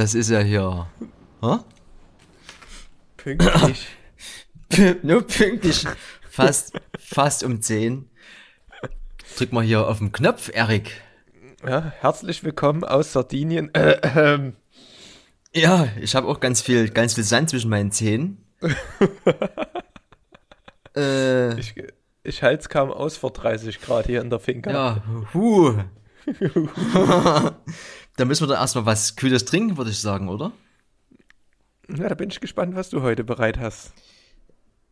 das ist ja hier. Hä? Pünktlich. Nur pünktlich. Fast, fast um 10. Drück mal hier auf den Knopf, Erik. Ja, herzlich willkommen aus Sardinien. Äh, ähm, Ja, ich habe auch ganz viel, ganz viel Sand zwischen meinen Zähnen. äh, ich ich halte es kaum aus vor 30 Grad hier in der Finca. ja, huh. da müssen wir doch erstmal was Kühles trinken, würde ich sagen, oder? Ja, da bin ich gespannt, was du heute bereit hast.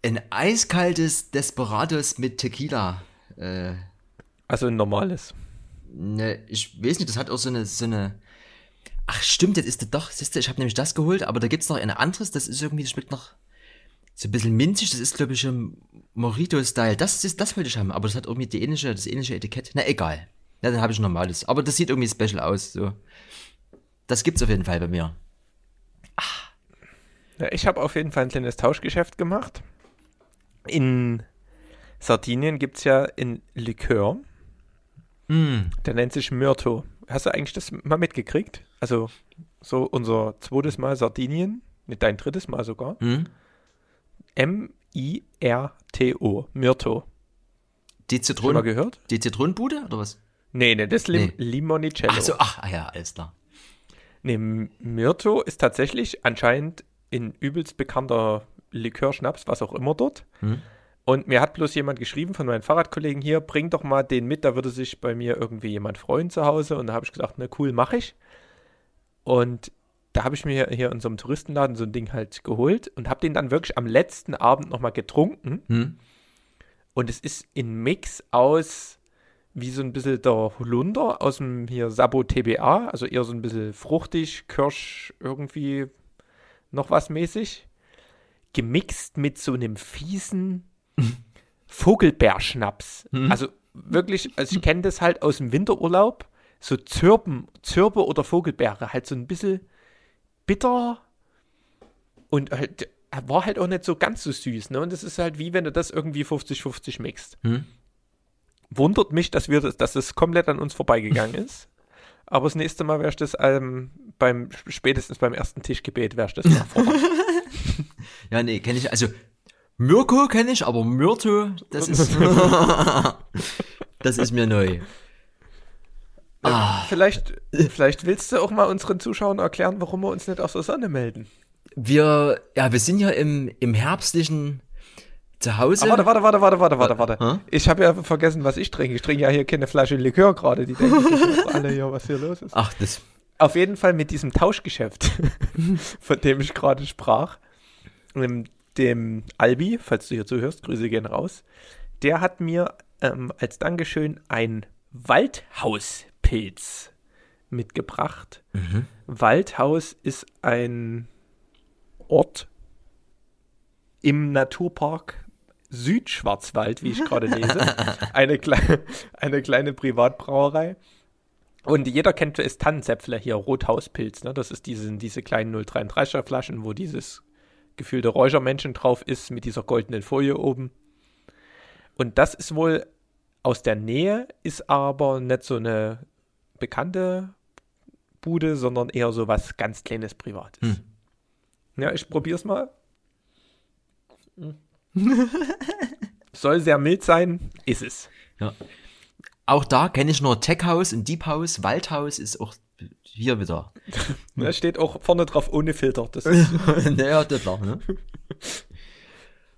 Ein eiskaltes Desperados mit Tequila. Äh, Also ein normales. ne, ich weiß nicht, das hat auch so eine, so eine. Ach stimmt, das ist das doch, siehst du, ich habe nämlich das geholt, aber da gibt's noch ein anderes, das ist irgendwie, das schmeckt noch so ein bisschen minzig, das ist glaube ich im Morito-Style. Das ist, das wollte ich haben, aber das hat irgendwie die ähnliche, das ähnliche Etikett. Na egal. Ja, dann habe ich ein normales. Aber das sieht irgendwie special aus, so. Das gibt's auf jeden Fall bei mir. Ja, ich habe auf jeden Fall ein kleines Tauschgeschäft gemacht. In Sardinien gibt es ja ein Likör, Mm, der nennt sich Myrto. Hast du eigentlich das mal mitgekriegt? Also so unser zweites Mal Sardinien, nicht dein drittes Mal sogar. hm? M-I-R-T-O, Myrto. Die Schon mal Zitronen, gehört? die Zitronenbude oder was? Nee, nee, das Lim Nee. Limoncello. Ach so, ach, ah ja, alles klar. Nee, Myrto ist tatsächlich anscheinend ein übelst bekannter Likörschnaps, was auch immer dort. Hm? Und mir hat bloß jemand geschrieben von meinen Fahrradkollegen hier, bring doch mal den mit, da würde sich bei mir irgendwie jemand freuen zu Hause. Und da habe ich gesagt, na cool, mache ich. Und da habe ich mir hier in so einem Touristenladen so ein Ding halt geholt und habe den dann wirklich am letzten Abend nochmal getrunken. Hm? Und es ist ein Mix aus, wie so ein bisschen der Holunder aus dem hier Sabo TBA, also eher so ein bisschen fruchtig, Kirsch, irgendwie noch was mäßig, gemixt mit so einem fiesen Vogelbeerschnaps. Mhm. Also wirklich, also ich kenne das halt aus dem Winterurlaub, so Zirpen, Zirpe oder Vogelbeere, halt so ein bisschen bitter und halt, war halt auch nicht so ganz so süß, ne? Und das ist halt wie wenn du das irgendwie 50-50 mixt. Hm? Wundert mich, dass wir das, dass es komplett an uns vorbeigegangen ist. Aber das nächste Mal wärst du das ähm, beim, spätestens beim ersten Tischgebet wärst du das mal vor. Ja, nee, kenne ich. Also, Mirko kenne ich, aber Myrto, das ist. das ist mir neu. Ah, vielleicht, vielleicht willst du auch mal unseren Zuschauern erklären, warum wir uns nicht aus der Sonne melden. wir, ja, wir sind ja im, im herbstlichen Zuhause. Ah, warte, warte, warte, warte, warte, warte, warte. Hä? Ich habe ja vergessen, was ich trinke. Ich trinke ja hier keine Flasche Likör gerade. Die denken sich alle hier, was hier los ist. Ach, das. Auf jeden Fall mit diesem Tauschgeschäft, von dem ich gerade sprach, ähm, dem Albi, falls du hier zuhörst, Grüße gehen raus, der hat mir ähm, als Dankeschön ein Waldhauspilz mitgebracht. Mhm. Waldhaus ist ein Ort im Naturpark Südschwarzwald, wie ich gerade lese. eine, klei eine kleine Privatbrauerei. Und jeder kennt es Tannenzäpfler hier, Rothauspilz. Ne? Das ist diese, diese kleinen 033er Flaschen, wo dieses gefüllte Räuchermännchen drauf ist mit dieser goldenen Folie oben. Und das ist wohl aus der Nähe, ist aber nicht so eine bekannte Bude, sondern eher so was ganz kleines Privates. Hm. Ja, ich probier's mal. Soll sehr mild sein, ist es. Ja. Auch da kenne ich nur Tech House und Deep House. Waldhaus ist auch hier wieder. Da steht auch vorne drauf ohne Filter. Das ist naja, das klar, ne?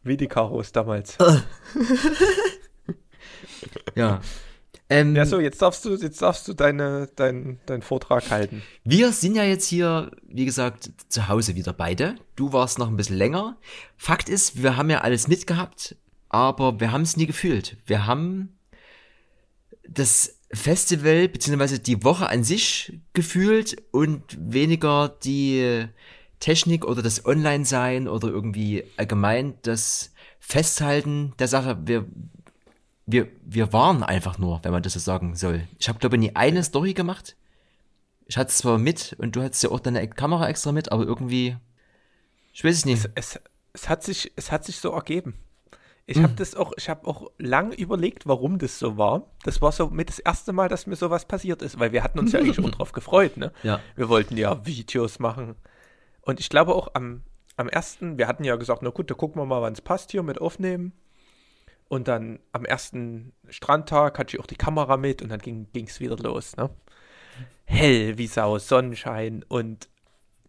wie die Karos damals. Ja. Ähm, Ja, so, jetzt darfst du, jetzt darfst du deine, dein, deinen Vortrag halten. Wir sind ja jetzt hier, wie gesagt, zu Hause wieder beide. Du warst noch ein bisschen länger. Fakt ist, wir haben ja alles mitgehabt, aber wir haben es nie gefühlt. Wir haben das Festival beziehungsweise die Woche an sich gefühlt und weniger die Technik oder das Online-Sein oder irgendwie allgemein das Festhalten der Sache. Wir, wir, wir waren einfach nur, wenn man das so sagen soll. Ich habe, glaube ich, nie eine Story gemacht. Ich hatte es zwar mit und du hattest ja auch deine Kamera extra mit, aber irgendwie, ich weiß es nicht. Es, es, es, hat sich, es hat sich so ergeben. Ich habe das auch, ich habe auch lang überlegt, warum das so war. Das war so mit das erste Mal, dass mir sowas passiert ist, weil wir hatten uns ja eigentlich schon drauf gefreut, ne? Ja. Wir wollten ja Videos machen. Und ich glaube auch am, am ersten, wir hatten ja gesagt, na gut, da gucken wir mal, wann es passt hier mit aufnehmen. Und dann am ersten Strandtag hatte ich auch die Kamera mit und dann ging es wieder los, ne? Hell wie Sau, Sonnenschein und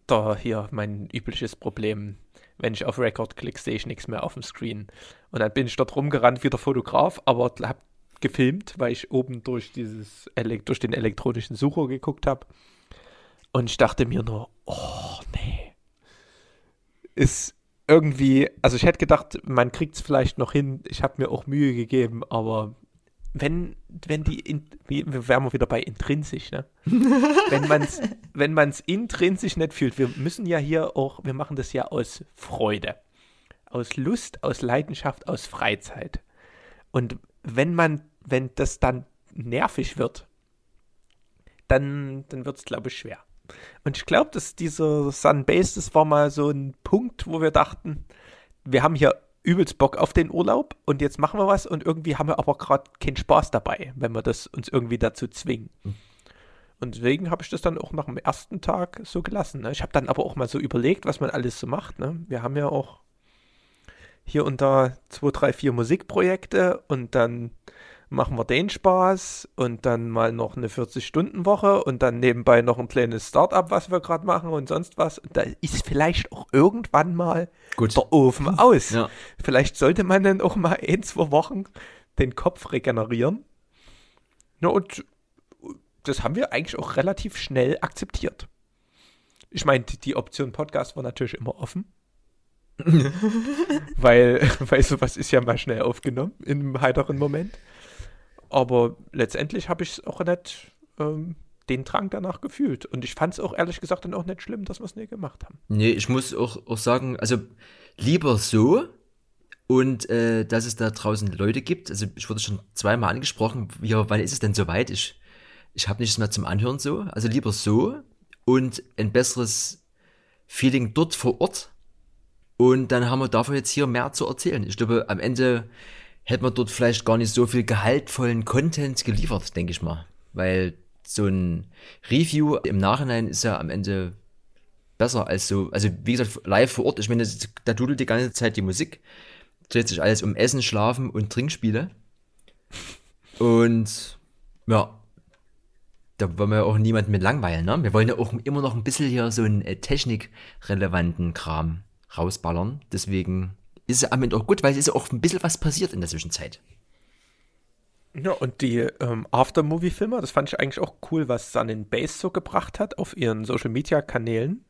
da hier mein übliches Problem. Wenn ich auf Record klicke, sehe ich nichts mehr auf dem Screen. Und dann bin ich dort rumgerannt wie der Fotograf, aber habe gefilmt, weil ich oben durch dieses durch den elektronischen Sucher geguckt habe. Und ich dachte mir nur, oh nee. Ist irgendwie, also ich hätte gedacht, man kriegt es vielleicht noch hin. Ich habe mir auch Mühe gegeben, aber wenn, wenn die, in, wir wären wieder bei intrinsisch, ne? wenn man es wenn man's intrinsisch nicht fühlt, wir müssen ja hier auch, wir machen das ja aus Freude, aus Lust, aus Leidenschaft, aus Freizeit. Und wenn man, wenn das dann nervig wird, dann, dann wird es, glaube ich, schwer. Und ich glaube, dass dieser Sunbase, das war mal so ein Punkt, wo wir dachten, wir haben hier übelst Bock auf den Urlaub und jetzt machen wir was und irgendwie haben wir aber gerade keinen Spaß dabei, wenn wir das uns irgendwie dazu zwingen. Und deswegen habe ich das dann auch nach dem ersten Tag so gelassen. Ne? Ich habe dann aber auch mal so überlegt, was man alles so macht. Ne? Wir haben ja auch hier und da zwei, drei, vier Musikprojekte und dann machen wir den Spaß und dann mal noch eine 40-Stunden-Woche und dann nebenbei noch ein kleines Startup, was wir gerade machen und sonst was. Und da ist vielleicht auch irgendwann mal Gut. der Ofen aus. Ja. Vielleicht sollte man dann auch mal ein, zwei Wochen den Kopf regenerieren. Ja, und das haben wir eigentlich auch relativ schnell akzeptiert. Ich meine, die Option Podcast war natürlich immer offen. weil, weil sowas ist ja mal schnell aufgenommen in einem heiteren Moment. Aber letztendlich habe ich es auch nicht ähm, den Drang danach gefühlt. Und ich fand es auch ehrlich gesagt dann auch nicht schlimm, dass wir es nicht gemacht haben. Nee, ich muss auch, auch sagen, also lieber so und äh, dass es da draußen Leute gibt. Also ich wurde schon zweimal angesprochen, ja, wann ist es denn soweit? Ich, ich habe nichts mehr zum Anhören so. Also lieber so und ein besseres Feeling dort vor Ort. Und dann haben wir dafür jetzt hier mehr zu erzählen. Ich glaube, am Ende hätte man dort vielleicht gar nicht so viel gehaltvollen Content geliefert, denke ich mal. Weil so ein Review im Nachhinein ist ja am Ende besser als so, also wie gesagt, live vor Ort, ich meine, da dudelt die ganze Zeit die Musik, dreht sich alles um Essen, Schlafen und Trinkspiele. Und ja, da wollen wir auch niemanden mit langweilen, ne? Wir wollen ja auch immer noch ein bisschen hier so einen äh, technikrelevanten Kram rausballern. Deswegen ist es am Ende auch gut, weil es ist ja auch ein bisschen was passiert in der Zwischenzeit. Ja, und die ähm, Aftermovie-Filme, das fand ich eigentlich auch cool, was Sun Base so gebracht hat auf ihren Social-Media-Kanälen.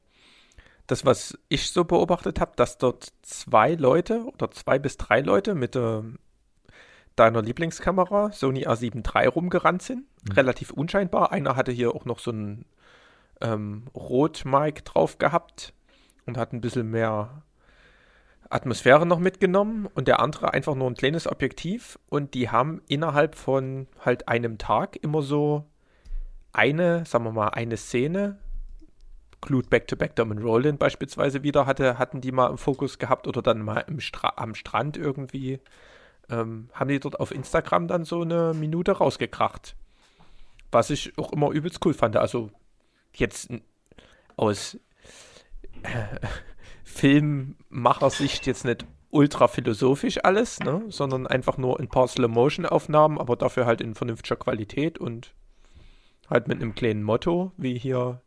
Das, was ich so beobachtet habe, dass dort zwei Leute oder zwei bis drei Leute mit äh, deiner Lieblingskamera, Sony A7 III, rumgerannt sind. Mhm. Relativ unscheinbar. Einer hatte hier auch noch so ein ähm, Rot-Mic drauf gehabt und hat ein bisschen mehr Atmosphäre noch mitgenommen und der andere einfach nur ein kleines Objektiv und die haben innerhalb von halt einem Tag immer so eine, sagen wir mal, eine Szene, Clued Back-to-Back Diamond Roland beispielsweise wieder hatte, hatten die mal im Fokus gehabt oder dann mal Stra am Strand irgendwie, ähm, haben die dort auf Instagram dann so eine Minute rausgekracht. Was ich auch immer übelst cool fand. Also jetzt aus Filmmachersicht jetzt nicht ultra philosophisch alles, ne? sondern einfach nur ein paar Slow-Motion-Aufnahmen, aber dafür halt in vernünftiger Qualität und halt mit einem kleinen Motto, wie hier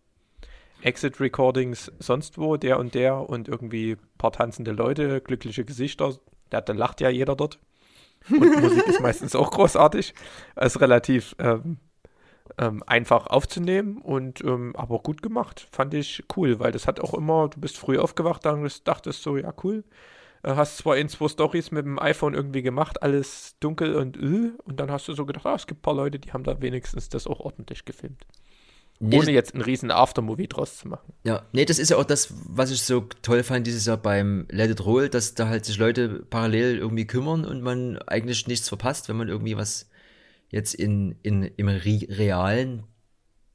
Exit Recordings sonst wo, der und der und irgendwie ein paar tanzende Leute, glückliche Gesichter. Da, da lacht ja jeder dort. Und Musik ist meistens auch großartig. Ist relativ ähm, ähm, einfach aufzunehmen und ähm, aber gut gemacht. Fand ich cool, weil das hat auch immer, du bist früh aufgewacht, dann dachtest so, ja cool. Äh, hast zwar in zwei Stories mit dem iPhone irgendwie gemacht, alles dunkel und öh, und dann hast du so gedacht, ah, es gibt ein paar Leute, die haben da wenigstens das auch ordentlich gefilmt. Nee, Ohne jetzt einen riesen Aftermovie draus zu machen. Ja, nee, das ist ja auch das, was ich so toll fand dieses Jahr beim Let It Roll, dass da halt sich Leute parallel irgendwie kümmern und man eigentlich nichts verpasst, wenn man irgendwie was jetzt in, in, im Realen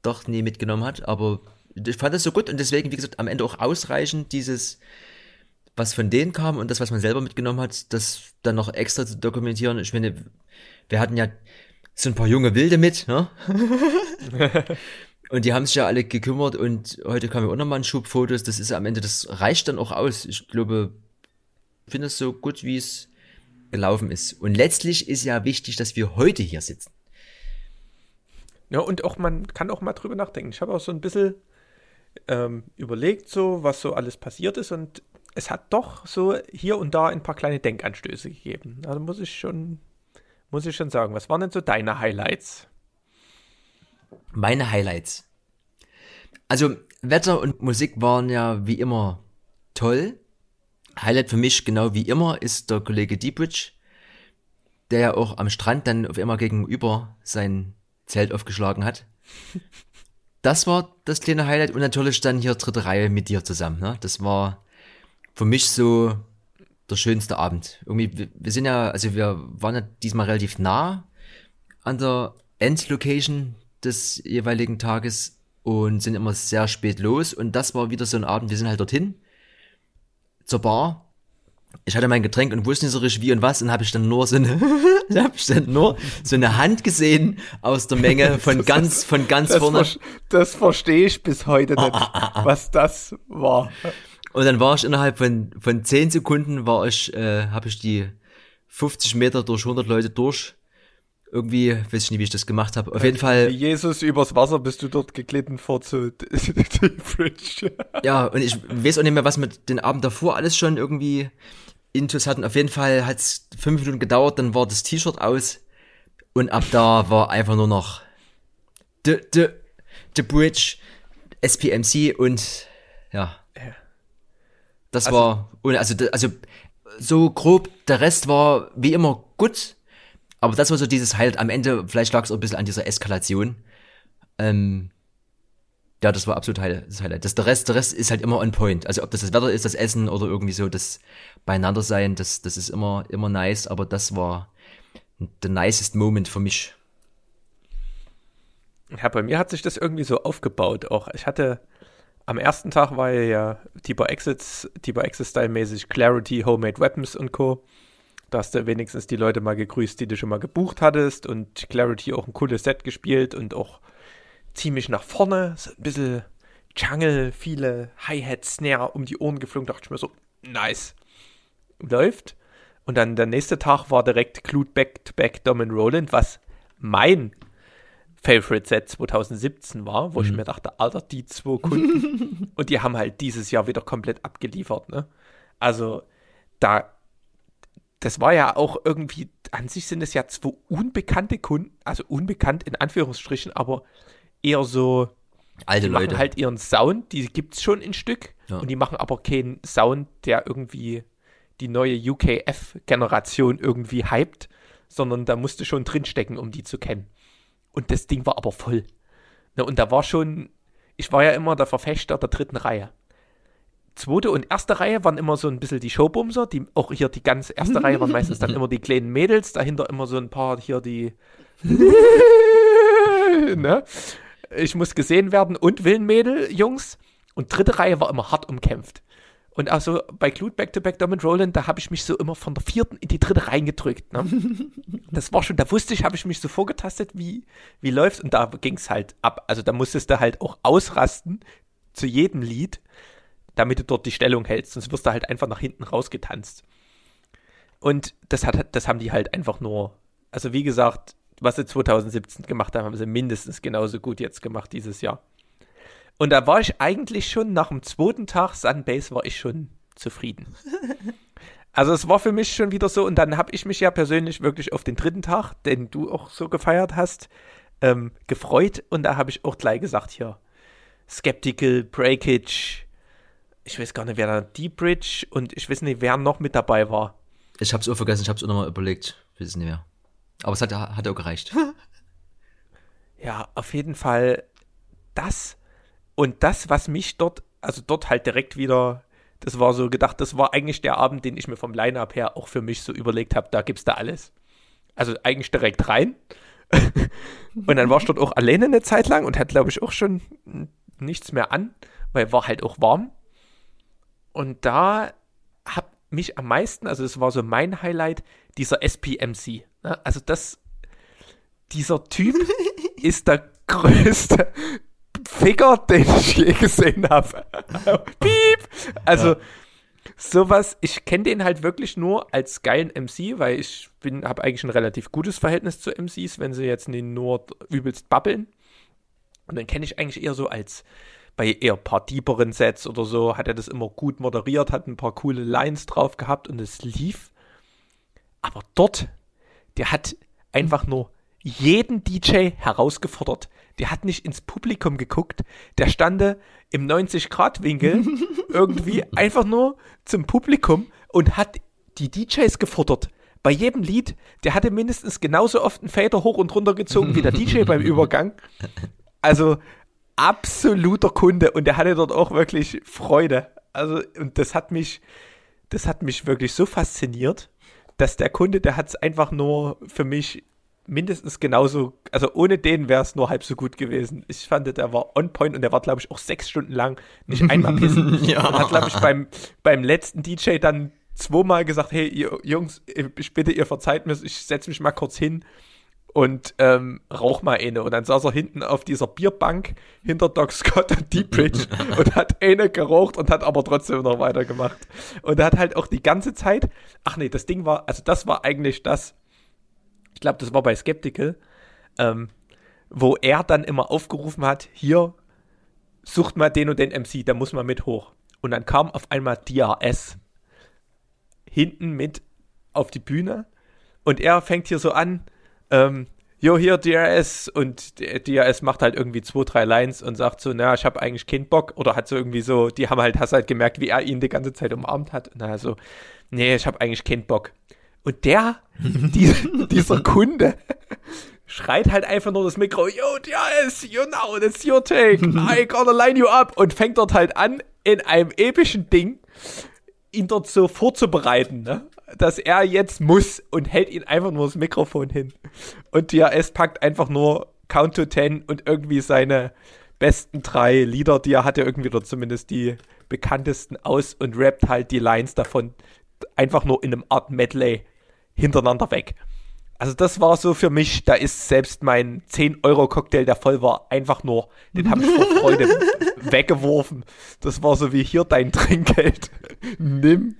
doch nie mitgenommen hat. Aber ich fand das so gut und deswegen, wie gesagt, am Ende auch ausreichend dieses was von denen kam und das, was man selber mitgenommen hat, das dann noch extra zu dokumentieren. Ich meine, wir hatten ja so ein paar junge Wilde mit, ne? und die haben sich ja alle gekümmert und heute kam ja auch nochmal ein Schub Fotos. Das ist am Ende, das reicht dann auch aus. Ich glaube, ich finde es so gut, wie es gelaufen ist. Und letztlich ist ja wichtig, dass wir heute hier sitzen. Ja, und auch man kann auch mal drüber nachdenken. Ich habe auch so ein bisschen ähm, überlegt, so was so alles passiert ist und es hat doch so hier und da ein paar kleine Denkanstöße gegeben. Also muss ich schon, muss ich schon sagen. Was waren denn so deine Highlights? Meine Highlights. Also Wetter und Musik waren ja wie immer toll. Highlight für mich, genau wie immer, ist der Kollege Deepridge, der ja auch am Strand dann auf einmal gegenüber sein Zelt aufgeschlagen hat. Das war das kleine Highlight und natürlich dann hier dritte Reihe mit dir zusammen. Ne? Das war für mich so der schönste Abend. Irgendwie, wir sind ja, also wir waren ja diesmal relativ nah an der Endlocation des jeweiligen Tages und sind immer sehr spät los und das war wieder so ein Abend, wir sind halt dorthin zur Bar. Ich hatte mein Getränk und wusste nicht so richtig wie und was und habe ich dann nur so eine habe ich dann nur so eine Hand gesehen aus der Menge von das, ganz von ganz das vorne. Ver das verstehe ich bis heute nicht, was das war. Und dann war ich innerhalb von, von 10 Sekunden war ich, äh, habe ich die 50 Meter durch 100 Leute durch. Irgendwie, weiß ich nicht, wie ich das gemacht habe. Auf jeden Fall. Wie Jesus übers Wasser bist du dort geglitten vor zu Bridge. ja, und ich weiß auch nicht mehr, was mit den Abend davor alles schon irgendwie Intus hatten. Auf jeden Fall hat es fünf Minuten gedauert, dann war das T-Shirt aus. Und ab da war einfach nur noch The, the, the Bridge, SPMC und ja, das also, war, also, also so grob, der Rest war wie immer gut, aber das war so dieses Highlight. Am Ende, vielleicht lag es auch ein bisschen an dieser Eskalation. Ähm, ja, das war absolut das Highlight. Das, der, Rest, der Rest ist halt immer on point. Also ob das das Wetter ist, das Essen oder irgendwie so das Beieinander sein, das, das ist immer, immer nice, aber das war der nicest Moment für mich. Ja, bei mir hat sich das irgendwie so aufgebaut auch. Ich hatte am ersten Tag war ja Tiber Exits, Tiber Exit-Style-mäßig Clarity, Homemade Weapons und Co. Da hast du wenigstens die Leute mal gegrüßt, die du schon mal gebucht hattest und Clarity auch ein cooles Set gespielt und auch ziemlich nach vorne, so ein bisschen Jungle, viele Hi-Hat, Snare um die Ohren geflogen, dachte ich mir so, nice. Läuft. Und dann der nächste Tag war direkt Clued Back-to-Back Dom Roland, was mein Favorite Set 2017 war, wo mhm. ich mir dachte, Alter, die zwei Kunden. und die haben halt dieses Jahr wieder komplett abgeliefert, ne? Also, da, das war ja auch irgendwie, an sich sind es ja zwei unbekannte Kunden, also unbekannt in Anführungsstrichen, aber eher so, alte die Leute. machen halt ihren Sound, die gibt's schon ein Stück, ja. und die machen aber keinen Sound, der irgendwie die neue UKF-Generation irgendwie hypt, sondern da musste schon drinstecken, um die zu kennen. Und das Ding war aber voll. Ne, und da war schon, ich war ja immer der Verfechter der dritten Reihe. Zweite und erste Reihe waren immer so ein bisschen die Showbumser, die auch hier die ganze erste Reihe waren meistens dann immer die kleinen Mädels, dahinter immer so ein paar hier die ne? Ich muss gesehen werden und Willenmädel, Jungs. Und dritte Reihe war immer hart umkämpft. Und also bei Clued Back-to-Back Domin Roland, da habe ich mich so immer von der vierten in die dritte reingedrückt. Ne? das war schon, da wusste ich, habe ich mich so vorgetastet, wie, wie läuft's. Und da ging es halt ab. Also da musstest du halt auch ausrasten zu jedem Lied, damit du dort die Stellung hältst. Sonst wirst du halt einfach nach hinten rausgetanzt. Und das, hat, das haben die halt einfach nur, also wie gesagt, was sie 2017 gemacht haben, haben sie mindestens genauso gut jetzt gemacht dieses Jahr. Und da war ich eigentlich schon nach dem zweiten Tag Sunbase war ich schon zufrieden. Also es war für mich schon wieder so und dann habe ich mich ja persönlich wirklich auf den dritten Tag, den du auch so gefeiert hast, ähm, gefreut und da habe ich auch gleich gesagt hier Skeptical, Breakage, ich weiß gar nicht, wer da Deep Bridge und ich weiß nicht, wer noch mit dabei war. Ich habe es auch vergessen, ich habe es auch nochmal überlegt, ich weiß es nicht mehr. Aber es hat, hat auch gereicht. ja, auf jeden Fall das und das, was mich dort, also dort halt direkt wieder, das war so gedacht, das war eigentlich der Abend, den ich mir vom Line-Up her auch für mich so überlegt habe, da gibt's da alles. Also eigentlich direkt rein. und dann war ich dort auch alleine eine Zeit lang und hat, glaube ich, auch schon nichts mehr an, weil war halt auch warm. Und da mich am meisten, also das war so mein Highlight, dieser SPMC. Ne? Also das, dieser Typ ist der größte Ficker, den ich je gesehen habe. Piep! Also ja. sowas, ich kenne den halt wirklich nur als geilen MC, weil ich bin, habe eigentlich ein relativ gutes Verhältnis zu MCs, wenn sie jetzt nicht nur übelst babbeln. Und dann kenne ich eigentlich eher so als bei eher paar deeperen Sets oder so, hat er das immer gut moderiert, hat ein paar coole Lines drauf gehabt und es lief. Aber dort, der hat einfach nur jeden DJ herausgefordert. Der hat nicht ins Publikum geguckt, der stande im 90-Grad-Winkel irgendwie einfach nur zum Publikum und hat die DJs gefordert. Bei jedem Lied, der hatte mindestens genauso oft einen Fader hoch und runter gezogen wie der DJ beim Übergang. Also absoluter Kunde und der hatte dort auch wirklich Freude. Also, und das hat mich, das hat mich wirklich so fasziniert, dass der Kunde, der hat es einfach nur für mich mindestens genauso, also ohne den wäre es nur halb so gut gewesen. Ich fand, der war on point und der war, glaube ich, auch sechs Stunden lang nicht einmal pissen. ja. Und hat, glaube ich, beim, beim letzten DJ dann zweimal gesagt, hey, ihr Jungs, ich bitte, ihr verzeiht mir, ich setze mich mal kurz hin und ähm, rauch mal eine. Und dann saß er hinten auf dieser Bierbank hinter Doc Scott und Deep Bridge und hat eine geraucht und hat aber trotzdem noch weitergemacht. Und er hat halt auch die ganze Zeit, ach nee, das Ding war, also das war eigentlich das, ich glaube, das war bei Skeptical, ähm, wo er dann immer aufgerufen hat, hier, sucht mal den und den MC, da muss man mit hoch. Und dann kam auf einmal DRS hinten mit auf die Bühne und er fängt hier so an, ähm, jo, hier DRS und DRS macht halt irgendwie zwei, drei Lines und sagt so, naja, ich habe eigentlich keinen Bock oder hat so irgendwie so, die haben halt, hast halt gemerkt, wie er ihn die ganze Zeit umarmt hat. Na, so, nee, ich habe eigentlich keinen Bock. Und der, die, dieser Kunde, schreit halt einfach nur das Mikro, yo, DRS, you know, that's your take, I gotta line you up und fängt dort halt an, in einem epischen Ding, ihn dort so vorzubereiten, ne? Dass er jetzt muss und hält ihn einfach nur das Mikrofon hin. Und DRS packt einfach nur Count to Ten und irgendwie seine besten drei Lieder, die er hatte, irgendwie oder zumindest die bekanntesten aus und rappt halt die Lines davon einfach nur in einem Art Medley hintereinander weg. Also das war so für mich, da ist selbst mein 10-Euro-Cocktail, der voll war, einfach nur, den habe ich vor Freude weggeworfen. Das war so wie hier dein Trinkgeld. Nimm,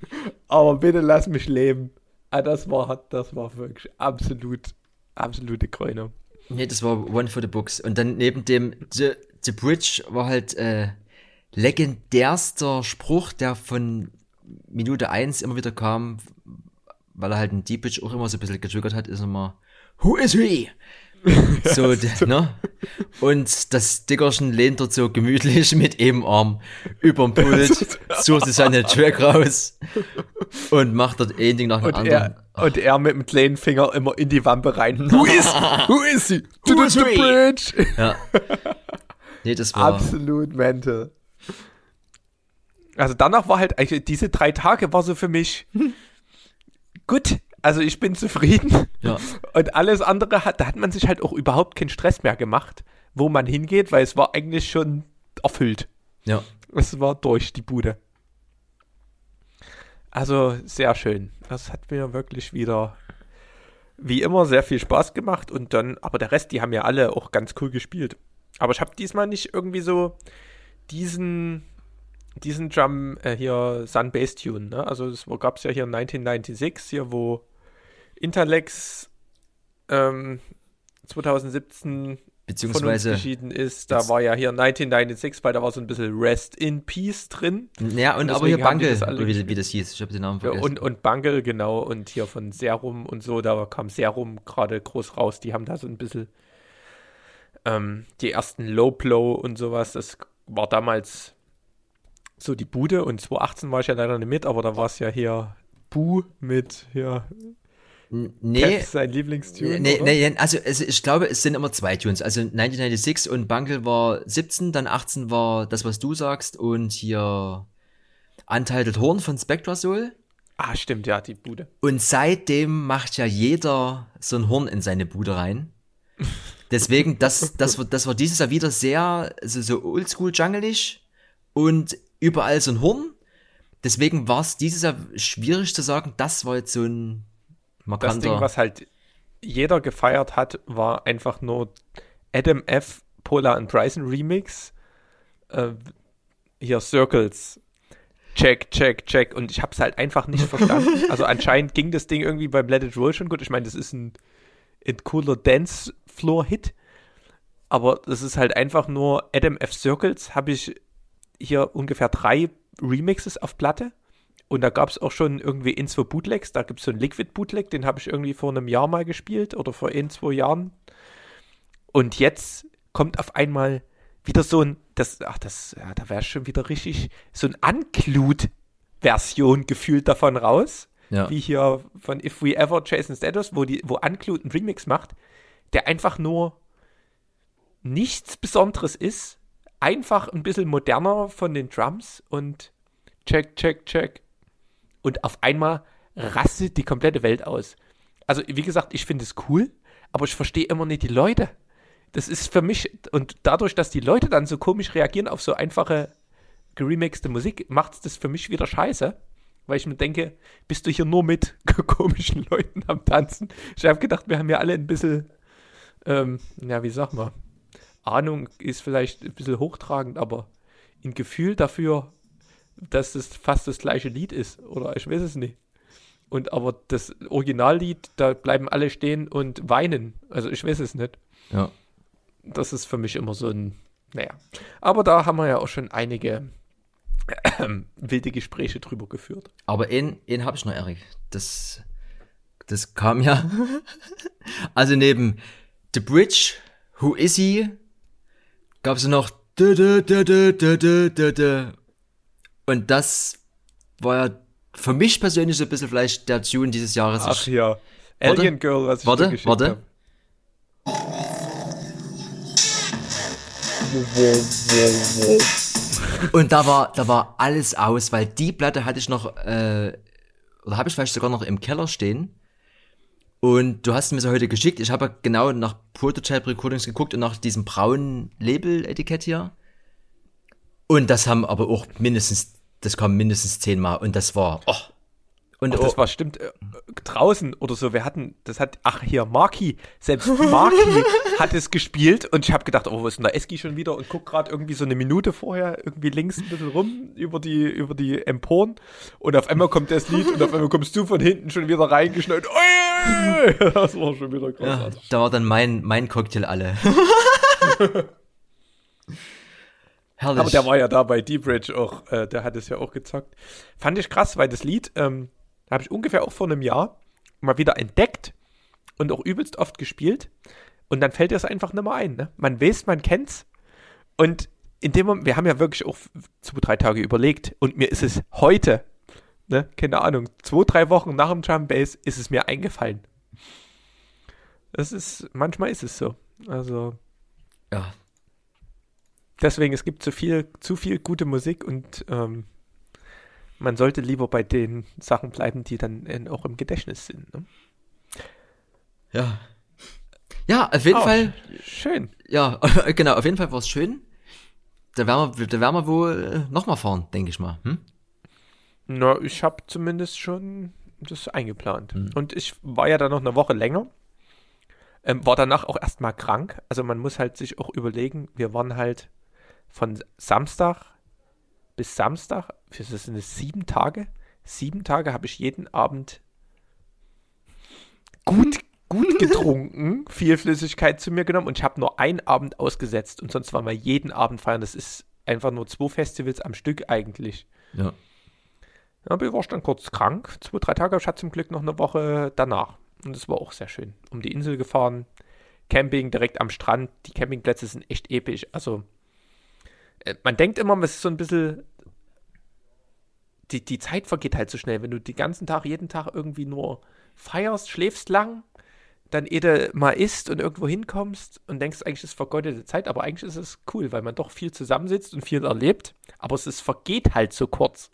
aber bitte lass mich leben. Ah, das war, das war wirklich absolut, absolute Krönung. Nee, das war One for the Books. Und dann neben dem The, the Bridge war halt äh, legendärster Spruch, der von Minute 1 immer wieder kam, weil er halt ein Deep Bridge auch immer so ein bisschen getriggert hat, ist immer Who is he? so, ne? Und das Dickerchen lehnt dort so gemütlich mit eben Arm überm Pult, sucht sich seine Track raus und macht dort ein Ding nach dem anderen. Er, und er mit dem kleinen Finger immer in die Wampe rein. Who is, who is he? To who the, the bridge. Ja. Nee, das war. Absolut mental. Also danach war halt, eigentlich, diese drei Tage war so für mich gut, also ich bin zufrieden. Ja. Und alles andere hat, da hat man sich halt auch überhaupt keinen Stress mehr gemacht, wo man hingeht, weil es war eigentlich schon erfüllt. Ja. Es war durch die Bude. Also sehr schön. Das hat mir wirklich wieder wie immer sehr viel Spaß gemacht und dann, aber der Rest, die haben ja alle auch ganz cool gespielt. Aber ich habe diesmal nicht irgendwie so diesen diesen Drum äh, hier Sun Bass Tune, ne? Also es gab es ja hier 1996, hier wo Interlex ähm, 2017 beziehungsweise geschieden ist. Da war ja hier 1996, weil da war so ein bisschen Rest in Peace drin. Ja, und, und aber hier Bungle, wie, wie, das hieß, ich habe den Namen vergessen. Und, und Bungle, genau, und hier von Serum und so, da kam Serum gerade groß raus. Die haben da so ein bisschen ähm, die ersten Low Blow und sowas. Das war damals so die Bude und 2018 war ich ja leider nicht mit, aber da war es ja hier Bu mit hier. Nee. Kev, sein Lieblingstune. Nee, nee, also, also ich glaube, es sind immer zwei Tunes. Also 1996 und Bungle war 17, dann 18 war das, was du sagst und hier Untitled Horn von Spectra Soul. Ah, stimmt, ja, die Bude. Und seitdem macht ja jeder so ein Horn in seine Bude rein. Deswegen, das, das, das war dieses Jahr wieder sehr, also so oldschool jungelig und überall so ein Horn. deswegen war es dieses Jahr schwierig zu sagen, das war jetzt so ein markanter. Das Ding, was halt jeder gefeiert hat, war einfach nur Adam F. Polar and Bryson Remix. Äh, hier Circles. Check, check, check. Und ich habe es halt einfach nicht verstanden. Also anscheinend ging das Ding irgendwie beim Let It Roll schon gut. Ich meine, das ist ein, ein cooler Dance-Floor-Hit. Aber das ist halt einfach nur Adam F. Circles. Habe ich hier ungefähr drei Remixes auf Platte. Und da gab es auch schon irgendwie in zwei Bootlegs. Da gibt es so einen Liquid Bootleg, den habe ich irgendwie vor einem Jahr mal gespielt oder vor ein, zwei Jahren. Und jetzt kommt auf einmal wieder so ein, das, ach, das, ja, da wäre schon wieder richtig, so ein Unclude-Version gefühlt davon raus. Ja. Wie hier von If We Ever Jason Status, wo, die, wo Unclude einen Remix macht, der einfach nur nichts Besonderes ist. Einfach ein bisschen moderner von den Drums und check, check, check. Und auf einmal rastet die komplette Welt aus. Also, wie gesagt, ich finde es cool, aber ich verstehe immer nicht die Leute das ist für mich, und dadurch, dass die Leute dann so komisch reagieren auf so einfache geremixte Musik, macht es das für mich wieder scheiße. Weil ich mir denke, bist du hier nur mit komischen Leuten am Tanzen? Ich habe gedacht, wir haben ja alle ein bisschen, ähm, ja, wie sag mal, Ahnung ist vielleicht ein bisschen hochtragend, aber ein Gefühl dafür, dass es fast das gleiche Lied ist. Oder ich weiß es nicht. Und aber das Originallied, da bleiben alle stehen und weinen. Also ich weiß es nicht. Ja das ist für mich immer so ein, naja. Aber da haben wir ja auch schon einige äh, wilde Gespräche drüber geführt. Aber einen, einen habe ich noch, Erik. Das, das kam ja. also neben The Bridge, Who Is He, gab es noch und das war ja für mich persönlich so ein bisschen vielleicht der Tune dieses Jahres. Ach ja, Alien Girl, was ich Warte, warte. Hab. Und da war, da war alles aus, weil die Platte hatte ich noch, äh, oder habe ich vielleicht sogar noch im Keller stehen. Und du hast mir sie heute geschickt. Ich habe genau nach Prototype Recordings geguckt und nach diesem braunen Label-Etikett hier. Und das haben aber auch mindestens, das kam mindestens zehnmal. Und das war, oh, und Ach, das war stimmt äh, draußen oder so. Wir hatten, das hat, ach hier, Marki, selbst Marki hat es gespielt und ich habe gedacht, oh, wo ist denn der Eski schon wieder? Und guck gerade irgendwie so eine Minute vorher irgendwie links ein bisschen rum über die, über die Emporen und auf einmal kommt das Lied und auf einmal kommst du von hinten schon wieder reingeschneit. Das war schon wieder großartig. Ja, da war dann mein, mein Cocktail alle. Herrlich. Aber der war ja da bei D-Bridge auch, äh, der hat es ja auch gezockt. Fand ich krass, weil das Lied, ähm, habe ich ungefähr auch vor einem Jahr mal wieder entdeckt und auch übelst oft gespielt. Und dann fällt dir das einfach nicht mehr ein. Ne? Man weiß, man kennt's. Und in dem Moment, wir haben ja wirklich auch zwei, drei Tage überlegt und mir ist es heute, ne, keine Ahnung, zwei, drei Wochen nach dem Drum Bass ist es mir eingefallen. Das ist, manchmal ist es so. Also. Ja. Deswegen, es gibt zu viel, zu viel gute Musik und ähm, man sollte lieber bei den Sachen bleiben, die dann in, auch im Gedächtnis sind. Ne? Ja. Ja, auf jeden oh, Fall. Schön. Ja, genau, auf jeden Fall war es schön. Da werden wir, da werden wir wohl äh, nochmal fahren, denke ich mal. Hm? Na, ich habe zumindest schon das eingeplant. Hm. Und ich war ja dann noch eine Woche länger. Ähm, war danach auch erstmal krank. Also man muss halt sich auch überlegen, wir waren halt von Samstag bis Samstag, das sind es sieben Tage. Sieben Tage habe ich jeden Abend gut, gut getrunken, viel Flüssigkeit zu mir genommen und ich habe nur einen Abend ausgesetzt und sonst waren wir jeden Abend feiern. Das ist einfach nur zwei Festivals am Stück eigentlich. Ja. Ja, aber ich war dann kurz krank. Zwei, drei Tage. Ich hatte zum Glück noch eine Woche danach. Und das war auch sehr schön. Um die Insel gefahren. Camping direkt am Strand. Die Campingplätze sind echt episch. Also, man denkt immer, es ist so ein bisschen die, die Zeit vergeht halt so schnell. Wenn du den ganzen Tag, jeden Tag irgendwie nur feierst, schläfst lang, dann ehe mal isst und irgendwo hinkommst und denkst, eigentlich ist es vergeudete Zeit, aber eigentlich ist es cool, weil man doch viel zusammensitzt und viel erlebt, aber es ist, vergeht halt so kurz.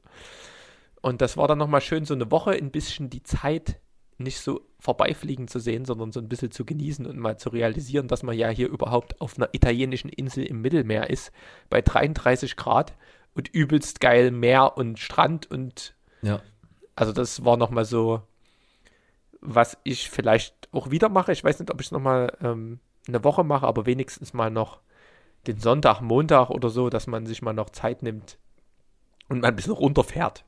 Und das war dann nochmal schön, so eine Woche ein bisschen die Zeit nicht so vorbeifliegen zu sehen, sondern so ein bisschen zu genießen und mal zu realisieren, dass man ja hier überhaupt auf einer italienischen Insel im Mittelmeer ist, bei 33 Grad und übelst geil Meer und Strand und Ja. also das war nochmal so, was ich vielleicht auch wieder mache. Ich weiß nicht, ob ich es nochmal ähm, eine Woche mache, aber wenigstens mal noch den Sonntag, Montag oder so, dass man sich mal noch Zeit nimmt und mal ein bisschen runterfährt.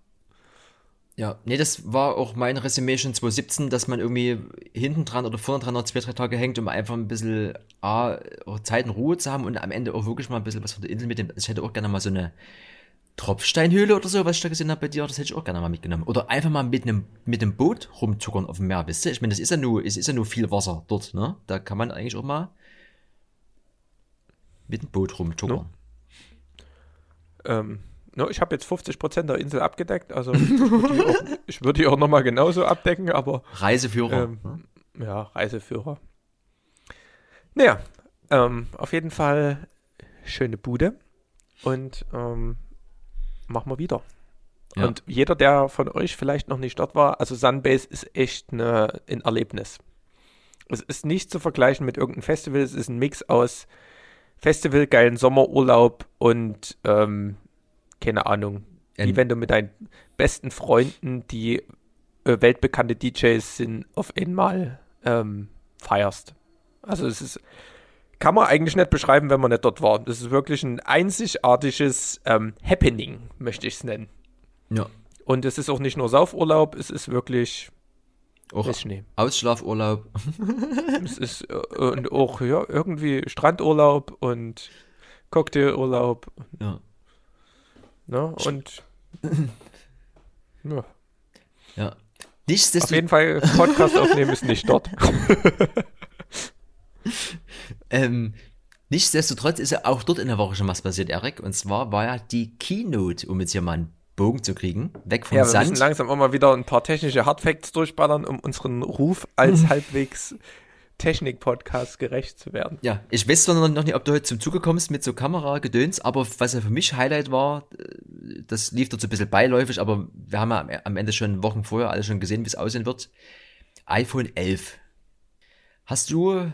Ja, nee, das war auch mein Resümee schon 2017, dass man irgendwie hinten dran oder vorne dran noch zwei, drei Tage hängt, um einfach ein bisschen A, Zeit und Ruhe zu haben und am Ende auch wirklich mal ein bisschen was von der Insel mitnehmen. Ich hätte auch gerne mal so eine Tropfsteinhöhle oder so, was ich da gesehen habe bei dir, das hätte ich auch gerne mal mitgenommen. Oder einfach mal mit einem, mit einem Boot rumzuckern auf dem Meer, wisst ihr? Ich meine, das ist ja nur, es ist ja nur viel Wasser dort, ne? Da kann man eigentlich auch mal mit dem Boot rumtuckern. Ähm, no, ich habe jetzt 50% der Insel abgedeckt, also ich würde die auch, würd auch nochmal genauso abdecken, aber Reiseführer. Ähm, ne? ja, Reiseführer. Naja, ähm, auf jeden Fall schöne Bude und ähm, machen wir wieder. Ja. Und jeder, der von euch vielleicht noch nicht dort war, also Sunbase ist echt eine, ein Erlebnis. Es ist nicht zu vergleichen mit irgendeinem Festival, es ist ein Mix aus Festival, geilen Sommerurlaub und ähm, keine Ahnung, wie Ein- wenn du mit deinen besten Freunden, die äh, weltbekannte DJs sind, auf einmal ähm, feierst. Also es ist, kann man eigentlich nicht beschreiben, wenn man nicht dort war. Das ist wirklich ein einzigartiges ähm, Happening, möchte ich es nennen. Ja. Und es ist auch nicht nur Saufurlaub, es ist wirklich Auch ist Schnee. Ausschlafurlaub. es ist äh, und auch ja, irgendwie Strandurlaub und Cocktailurlaub. Ja. Ne? Und ja. Ja. auf Nichtsdestotrotz, jeden Fall Podcast aufnehmen ist nicht dort. ähm, nichtsdestotrotz ist ja auch dort in der Woche schon was passiert, Erik. Und zwar war ja die Keynote, um jetzt hier mal einen Bogen zu kriegen, weg vom Ja, wir müssen Sand. langsam auch mal wieder ein paar technische Hardfacts durchballern, um unseren Ruf als halbwegs Technik-Podcast gerecht zu werden. Ja, ich weiß zwar noch nicht, ob du heute zum Zuge kommst mit so Kamera-Gedöns, aber was ja für mich Highlight war, äh, das lief dort so ein bisschen beiläufig, aber wir haben ja am- Ende schon Wochen vorher alles schon gesehen, wie es aussehen wird. iPhone 11. Hast du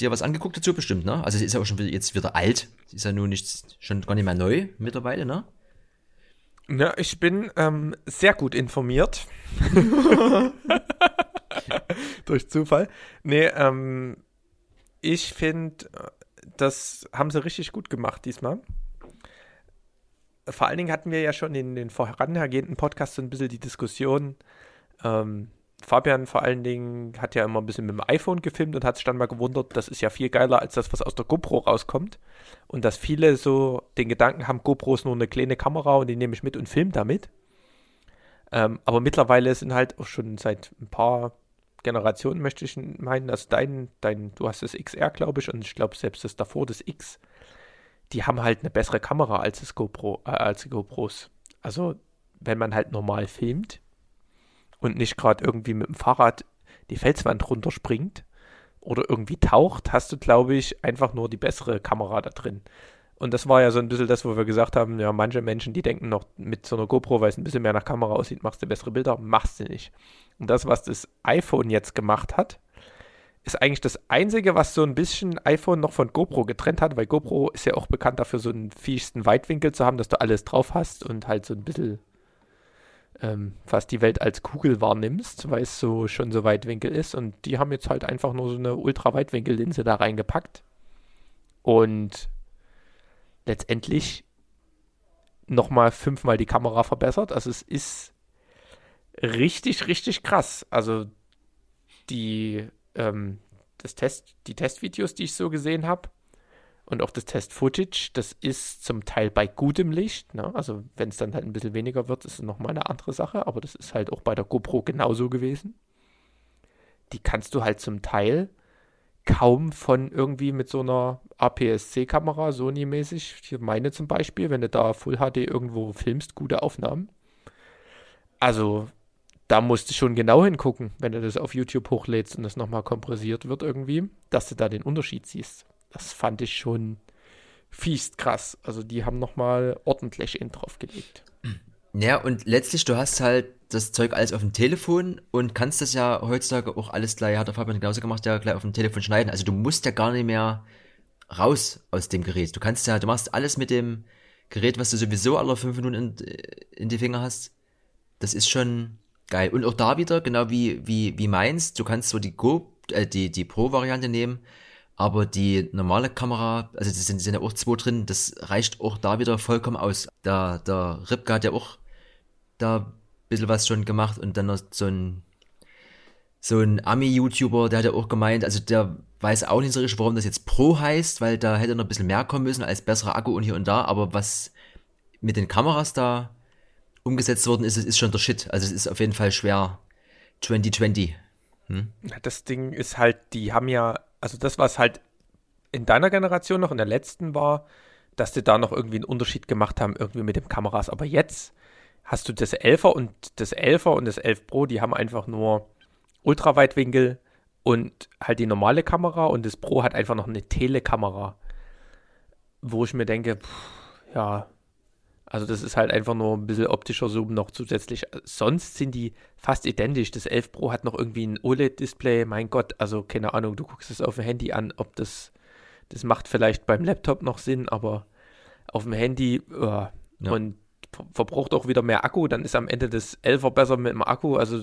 dir was angeguckt dazu bestimmt, ne? Also es ist ja auch schon jetzt wieder alt. Es ist ja nun nicht, schon gar nicht mehr neu mittlerweile, ne? Ja, ich bin ähm, sehr gut informiert. Durch Zufall. Nee, ähm, ich finde, das haben sie richtig gut gemacht diesmal. Vor allen Dingen hatten wir ja schon in den vorangehenden Podcasts so ein bisschen die Diskussion. Ähm, Fabian vor allen Dingen hat ja immer ein bisschen mit dem iPhone gefilmt und hat sich dann mal gewundert, das ist ja viel geiler als das, was aus der GoPro rauskommt. Und dass viele so den Gedanken haben, GoPro ist nur eine kleine Kamera und die nehme ich mit und filme damit. Ähm, aber mittlerweile sind halt auch schon seit ein paar Generationen, möchte ich meinen, also dein, dein, du hast das XR, glaube ich, und ich glaube selbst das davor, das X, die haben halt eine bessere Kamera als das GoPro, äh, als die GoPros. Also, wenn man halt normal filmt und nicht gerade irgendwie mit dem Fahrrad die Felswand runterspringt oder irgendwie taucht, hast du, glaube ich, einfach nur die bessere Kamera da drin. Und das war ja so ein bisschen das, wo wir gesagt haben, ja, manche Menschen, die denken noch mit so einer GoPro, weil es ein bisschen mehr nach Kamera aussieht, machst du bessere Bilder, machst du nicht. Und das, was das iPhone jetzt gemacht hat, ist eigentlich das Einzige, was so ein bisschen iPhone noch von GoPro getrennt hat, weil GoPro ist ja auch bekannt dafür, so einen fiessten Weitwinkel zu haben, dass du alles drauf hast und halt so ein bisschen ähm, fast die Welt als Kugel wahrnimmst, weil es so schon so Weitwinkel ist. Und die haben jetzt halt einfach nur so eine Ultra-Weitwinkel-Linse da reingepackt. Und letztendlich nochmal fünfmal die Kamera verbessert. Also es ist richtig, richtig krass. Also die, ähm, das Test, die Testvideos, die ich so gesehen habe und auch das Test-Footage, das ist zum Teil bei gutem Licht. Ne? Also wenn es dann halt ein bisschen weniger wird, ist es nochmal eine andere Sache. Aber das ist halt auch bei der GoPro genauso gewesen. Die kannst du halt zum Teil kaum von irgendwie mit so einer APS-C-Kamera, Sony-mäßig, hier meine zum Beispiel, wenn du da Full HD irgendwo filmst, gute Aufnahmen. Also, da musst du schon genau hingucken, wenn du das auf YouTube hochlädst und das nochmal kompressiert wird irgendwie, dass du da den Unterschied siehst. Das fand ich schon fiest krass. Also, die haben nochmal ordentlich in drauf gelegt. Ja, und letztlich, du hast halt das Zeug alles auf dem Telefon und kannst das ja heutzutage auch alles gleich, hat der Fabian genauso gemacht, ja gleich auf dem Telefon schneiden. Also du musst ja gar nicht mehr raus aus dem Gerät. Du kannst ja, du machst alles mit dem Gerät, was du sowieso alle fünf Minuten in, in die Finger hast, das ist schon geil. Und auch da wieder, genau wie, wie, wie meins, du kannst so die Go, äh, die, die Pro-Variante nehmen, aber die normale Kamera, also das sind, sind ja auch zwei drin, das reicht auch da wieder vollkommen aus. Da, der Ripke hat ja auch da bisschen was schon gemacht und dann noch so ein, so ein Ami-YouTuber, der hat ja auch gemeint, also der weiß auch nicht so richtig, warum das jetzt Pro heißt, weil da hätte noch ein bisschen mehr kommen müssen als besserer Akku und hier und da, aber was mit den Kameras da umgesetzt worden ist, ist schon der Shit. Also es ist auf jeden Fall schwer 2020. Hm? Das Ding ist halt, die haben ja, also das, was halt in deiner Generation noch, in der letzten war, dass die da noch irgendwie einen Unterschied gemacht haben, irgendwie mit den Kameras. Aber jetzt hast du das 11er und das 11er und das 11 Pro, die haben einfach nur Ultraweitwinkel und halt die normale Kamera und das Pro hat einfach noch eine Telekamera. Wo ich mir denke, pff, ja, also das ist halt einfach nur ein bisschen optischer Zoom noch zusätzlich. Sonst sind die fast identisch. Das 11 Pro hat noch irgendwie ein OLED-Display. Mein Gott, also keine Ahnung, du guckst es auf dem Handy an, ob das, das macht vielleicht beim Laptop noch Sinn, aber auf dem Handy uh, ja. und verbraucht auch wieder mehr Akku. Dann ist am Ende das 11er besser mit dem Akku. Also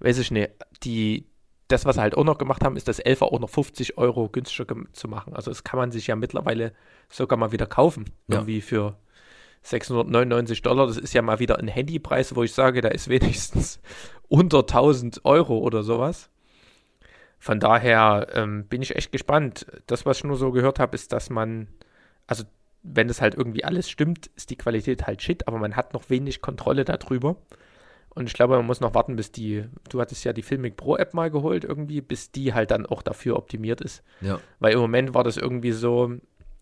weiß ich nicht. Die, das, was sie halt auch noch gemacht haben, ist das 11er auch noch 50 Euro günstiger zu machen. Also das kann man sich ja mittlerweile sogar mal wieder kaufen. Ja. Irgendwie für 699 Dollar, das ist ja mal wieder ein Handypreis, wo ich sage, da ist wenigstens unter 1000 Euro oder sowas. Von daher ähm, bin ich echt gespannt. Das, was ich nur so gehört habe, ist, dass man, also wenn das halt irgendwie alles stimmt, ist die Qualität halt shit, aber man hat noch wenig Kontrolle darüber. Und ich glaube, man muss noch warten, bis die, du hattest ja die Filmic Pro App mal geholt irgendwie, bis die halt dann auch dafür optimiert ist. Ja. Weil im Moment war das irgendwie so,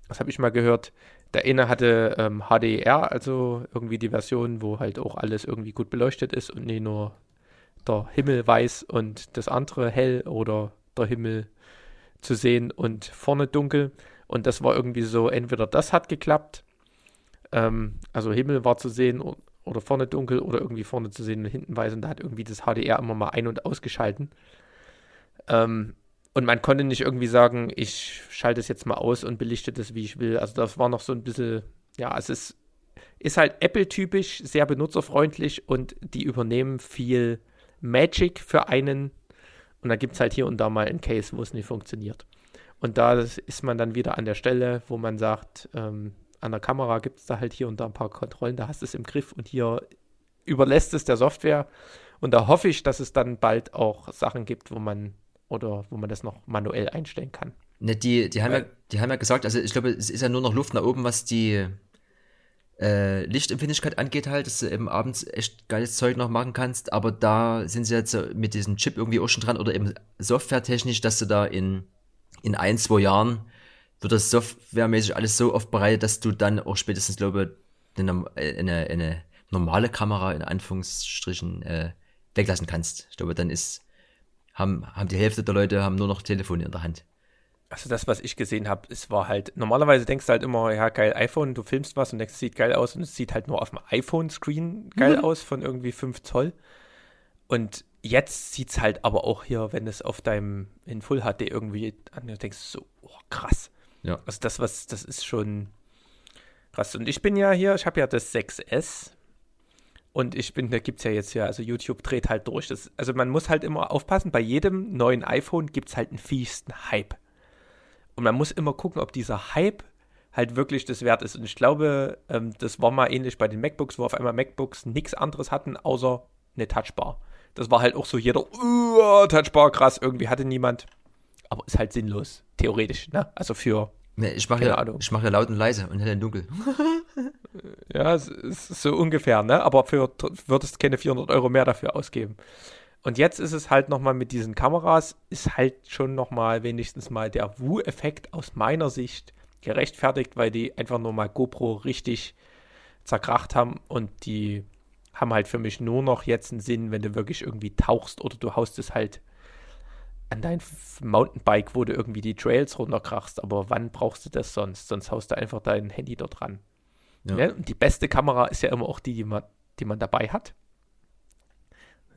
das habe ich mal gehört, der eine hatte ähm, HDR, also irgendwie die Version, wo halt auch alles irgendwie gut beleuchtet ist und nicht nur der Himmel weiß und das andere hell oder der Himmel zu sehen und vorne dunkel. Und das war irgendwie so, entweder das hat geklappt, ähm, also Himmel war zu sehen oder vorne dunkel oder irgendwie vorne zu sehen und hinten weiß und da hat irgendwie das HDR immer mal ein- und ausgeschalten. Ähm, und man konnte nicht irgendwie sagen, ich schalte es jetzt mal aus und belichte das, wie ich will. Also das war noch so ein bisschen, ja, es ist, ist halt Apple-typisch, sehr benutzerfreundlich und die übernehmen viel Magic für einen. Und dann gibt es halt hier und da mal einen Case, wo es nicht funktioniert. Und da ist man dann wieder an der Stelle, wo man sagt, ähm, an der Kamera gibt es da halt hier und da ein paar Kontrollen, da hast du es im Griff und hier überlässt es der Software. Und da hoffe ich, dass es dann bald auch Sachen gibt, wo man oder wo man das noch manuell einstellen kann. Ne, die, die, haben ja, die haben ja gesagt, also ich glaube, es ist ja nur noch Luft nach oben, was die äh, Lichtempfindlichkeit angeht, halt, dass du eben abends echt geiles Zeug noch machen kannst, aber da sind sie jetzt mit diesem Chip irgendwie auch schon dran oder eben softwaretechnisch, dass du da in, in ein, zwei Jahren wird das softwaremäßig alles so oft bereitet, dass du dann auch spätestens, glaube ich, eine, eine, eine normale Kamera in Anführungsstrichen äh, weglassen kannst. Ich glaube, dann ist haben, haben die Hälfte der Leute haben nur noch Telefone in der Hand. Also das, was ich gesehen habe, es war halt, normalerweise denkst du halt immer, ja, geil, iPhone, du filmst was und denkst, es sieht geil aus und es sieht halt nur auf dem iPhone-Screen geil mhm. aus von irgendwie 5 Zoll. Und jetzt sieht es halt aber auch hier, wenn es auf deinem in Full HD irgendwie an denkst du so, oh, krass. Ja. Also das, was, das ist schon krass. Und ich bin ja hier, ich habe ja das 6S und ich bin, da gibt es ja jetzt ja, also YouTube dreht halt durch. Das, also man muss halt immer aufpassen, bei jedem neuen iPhone gibt es halt einen fiesten Hype. Und man muss immer gucken, ob dieser Hype halt wirklich das wert ist. Und ich glaube, ähm, das war mal ähnlich bei den MacBooks, wo auf einmal MacBooks nichts anderes hatten, außer eine Touchbar. Das war halt auch so jeder, uh, Touchbar, krass, irgendwie hatte niemand. Aber ist halt sinnlos, theoretisch, ne? Also für Nee, ich mache ja, ich mach ja laut und leise und hell und dunkel. ja, so ungefähr, ne? Aber für, würdest keine 400 Euro mehr dafür ausgeben. Und jetzt ist es halt nochmal mit diesen Kameras, ist halt schon nochmal wenigstens mal der Wu-Effekt aus meiner Sicht gerechtfertigt, weil die einfach nur mal GoPro richtig zerkracht haben und die haben halt für mich nur noch jetzt einen Sinn, wenn du wirklich irgendwie tauchst oder du haust es halt an dein Mountainbike, wo du irgendwie die Trails runterkrachst, aber wann brauchst du das sonst? Sonst haust du einfach dein Handy dort dran. Ja. Ja, und die beste Kamera ist ja immer auch die, die man, die man dabei hat.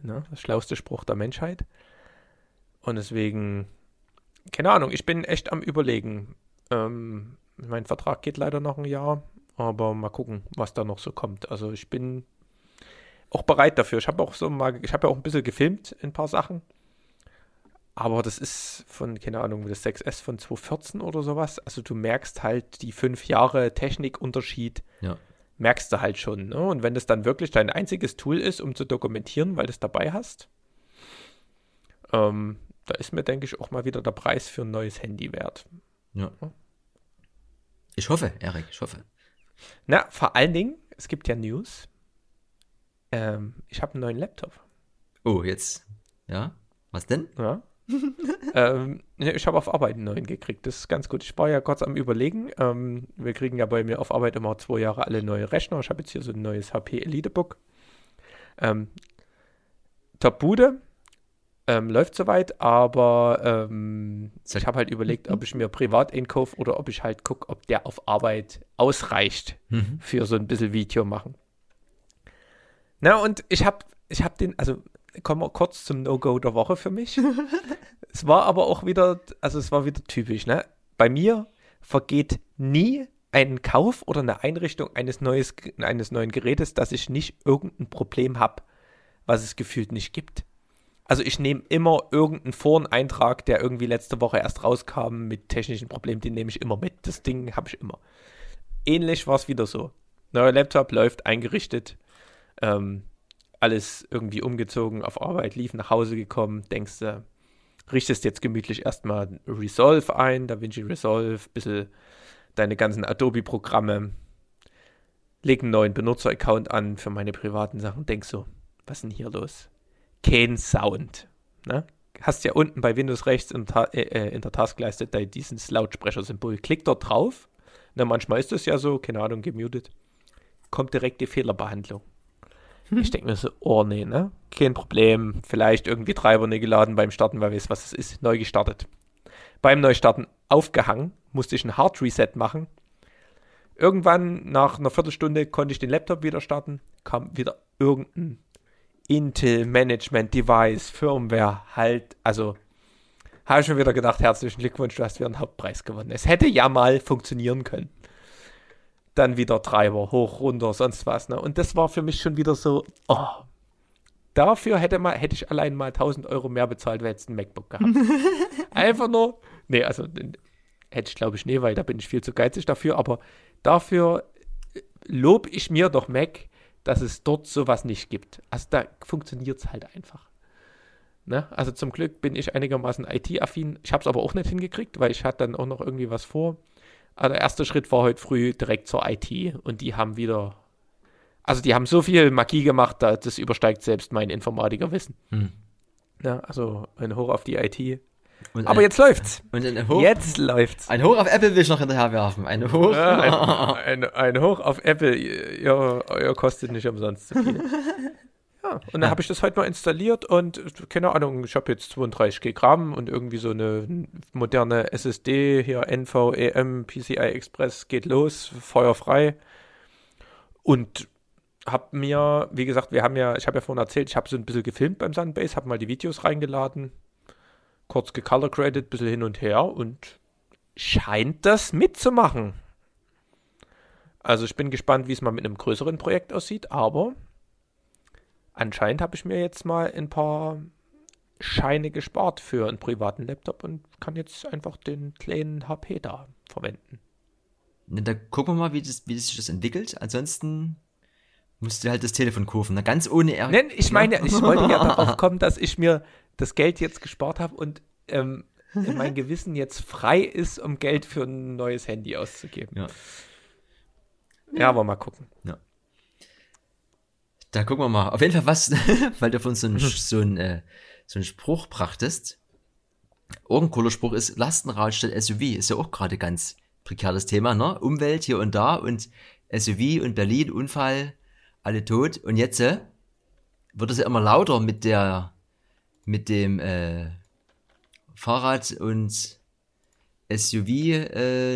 Ne? Das schlauste Spruch der Menschheit. Und deswegen, keine Ahnung, ich bin echt am Überlegen. Ähm, mein Vertrag geht leider noch ein Jahr Aber mal gucken, was da noch so kommt. Also ich bin auch bereit dafür. Ich habe auch so mal, ich habe ja auch ein bisschen gefilmt, ein paar Sachen. Aber das ist von, keine Ahnung, das 6S von 2014 oder sowas. Also du merkst halt die fünf Jahre Technikunterschied. Ja. Merkst du halt schon. Ne? Und wenn das dann wirklich dein einziges Tool ist, um zu dokumentieren, weil du es dabei hast, ähm, da ist mir, denke ich, auch mal wieder der Preis für ein neues Handy wert. Ja. Ich hoffe, Erik, ich hoffe. Na, vor allen Dingen, es gibt ja News. Ähm, ich habe einen neuen Laptop. Oh, jetzt. Ja? Was denn? Ja. ähm, ich habe auf Arbeit einen neuen gekriegt. Das ist ganz gut. Ich war ja kurz am Überlegen. Ähm, wir kriegen ja bei mir auf Arbeit immer zwei Jahre alle neue Rechner. Ich habe jetzt hier so ein neues HP Elitebook. Ähm, Top Bude. Ähm, läuft soweit, aber ähm, ich habe halt überlegt, ob ich mir privat einkaufe oder ob ich halt gucke, ob der auf Arbeit ausreicht Mhm. für so ein bisschen Video machen. Na, und ich habe ich hab den, also kommen wir kurz zum No-Go der Woche für mich. es war aber auch wieder, also es war wieder typisch, ne? Bei mir vergeht nie ein Kauf oder eine Einrichtung eines, neues, eines neuen Gerätes, dass ich nicht irgendein Problem habe, was es gefühlt nicht gibt. Also ich nehme immer irgendeinen Foreneintrag, der irgendwie letzte Woche erst rauskam mit technischen Problemen, den nehme ich immer mit. Das Ding habe ich immer. Ähnlich war es wieder so. Neuer Laptop läuft eingerichtet, ähm, alles irgendwie umgezogen auf Arbeit, lief nach Hause gekommen, denkst du, richtest jetzt gemütlich erstmal Resolve ein, DaVinci Resolve, bisschen deine ganzen Adobe-Programme, leg einen neuen Benutzer-Account an für meine privaten Sachen, denkst so, was ist denn hier los? Kein Sound. Ne? Hast ja unten bei Windows rechts in, äh, äh, in der Taskleiste dieses Lautsprechersymbol. Klick dort drauf. Na, manchmal ist das ja so, keine Ahnung, gemutet. Kommt direkt die Fehlerbehandlung. Ich denke mir so, oh nee, ne? Kein Problem. Vielleicht irgendwie Treiber nicht geladen beim Starten, weil weiß, was es ist. Neu gestartet. Beim Neustarten aufgehangen, musste ich ein Hard Reset machen. Irgendwann nach einer Viertelstunde konnte ich den Laptop wieder starten, kam wieder irgendein Intel Management Device, Firmware, halt, also habe ich mir wieder gedacht, herzlichen Glückwunsch, du hast wieder einen Hauptpreis gewonnen. Es hätte ja mal funktionieren können. Dann wieder Treiber, hoch, runter, sonst was. Ne? Und das war für mich schon wieder so, oh, dafür hätte, mal, hätte ich allein mal 1000 Euro mehr bezahlt, weil jetzt ein MacBook gehabt. Einfach nur, nee, also hätte ich glaube ich nie, weil da bin ich viel zu geizig dafür, aber dafür lob ich mir doch Mac, dass es dort sowas nicht gibt. Also da funktioniert es halt einfach. Ne? Also zum Glück bin ich einigermaßen IT-affin. Ich habe es aber auch nicht hingekriegt, weil ich hatte dann auch noch irgendwie was vor. Aber der erste Schritt war heute früh direkt zur IT und die haben wieder, also die haben so viel Magie gemacht, da- das übersteigt selbst mein Informatikerwissen. Hm. Ja, also ein Hoch auf die IT. Und Aber ein, jetzt läuft's. und ein Hoch, Jetzt läuft's. ein Hoch auf Apple will ich noch hinterher werfen. Ein Hoch. Ja, ein, ein, ein Hoch auf Apple. Ja, euer kostet nicht umsonst so viel. Ja, und dann habe ich das heute mal installiert und keine Ahnung, ich habe jetzt 32 GB RAM und irgendwie so eine moderne SSD hier NVEM PCI Express geht los, feuerfrei. Und habe mir, wie gesagt, wir haben ja, ich habe ja vorhin erzählt, ich habe so ein bisschen gefilmt beim Sunbase, habe mal die Videos reingeladen, kurz gecolor graded, bisschen hin und her und scheint das mitzumachen. Also ich bin gespannt, wie es mal mit einem größeren Projekt aussieht, aber anscheinend habe ich mir jetzt mal ein paar Scheine gespart für einen privaten Laptop und kann jetzt einfach den kleinen HP da verwenden. Na, da gucken wir mal, wie, das, wie sich das entwickelt. Ansonsten musst du halt das Telefon kaufen. Na, ganz ohne Ärger. Nein, ich meine, ich wollte ja darauf kommen, dass ich mir das Geld jetzt gespart habe und ähm, mein Gewissen jetzt frei ist, um Geld für ein neues Handy auszugeben. Ja. Ja, aber mal gucken. Da gucken wir mal. Auf jeden Fall was, weil du von so einem so ein, äh, so einen Spruch brachtest. Auch ein cooler Spruch ist Lastenrad statt SUV. Ist ja auch gerade ganz prekäres Thema, ne? Umwelt hier und da und SUV und Berlin, Unfall, alle tot. Und jetzt äh, wird es ja immer lauter mit der, mit dem äh, Fahrrad und SUV-Thema.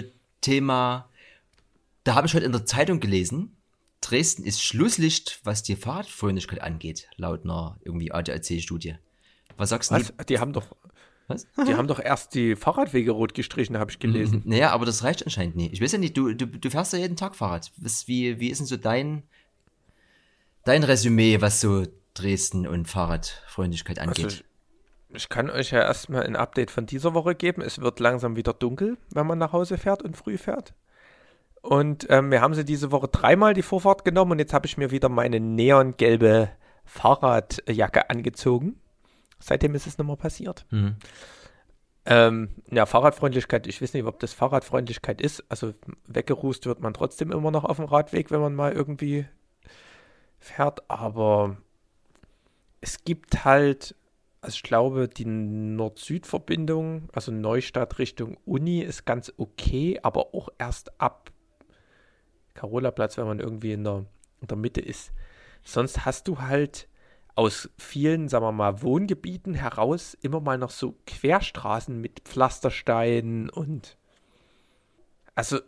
da habe ich heute in der Zeitung gelesen, Dresden ist Schlusslicht, was die Fahrradfreundlichkeit angeht, laut einer irgendwie ADAC-Studie. Was sagst du? Was? Die haben doch, Was? Die haben doch erst die Fahrradwege rot gestrichen, habe ich gelesen. Naja, aber das reicht anscheinend nicht. Ich weiß ja nicht, du, du, du fährst ja jeden Tag Fahrrad. Was, wie, wie ist denn so dein, dein Resümee, was so Dresden und Fahrradfreundlichkeit angeht? Also, ich kann euch ja erstmal ein Update von dieser Woche geben. Es wird langsam wieder dunkel, wenn man nach Hause fährt und früh fährt. Und ähm, wir haben sie diese Woche dreimal die Vorfahrt genommen und jetzt habe ich mir wieder meine neongelbe Fahrradjacke angezogen. Seitdem ist es nochmal passiert. Mhm. Ähm, ja, Fahrradfreundlichkeit, ich weiß nicht, ob das Fahrradfreundlichkeit ist. Also weggerußt wird man trotzdem immer noch auf dem Radweg, wenn man mal irgendwie fährt. Aber es gibt halt, also ich glaube, die Nord-Süd-Verbindung, also Neustadt Richtung Uni, ist ganz okay, aber auch erst ab Carola-Platz, wenn man irgendwie in der, in der Mitte ist. Sonst hast du halt aus vielen, sagen wir mal, Wohngebieten heraus immer mal noch so Querstraßen mit Pflastersteinen und also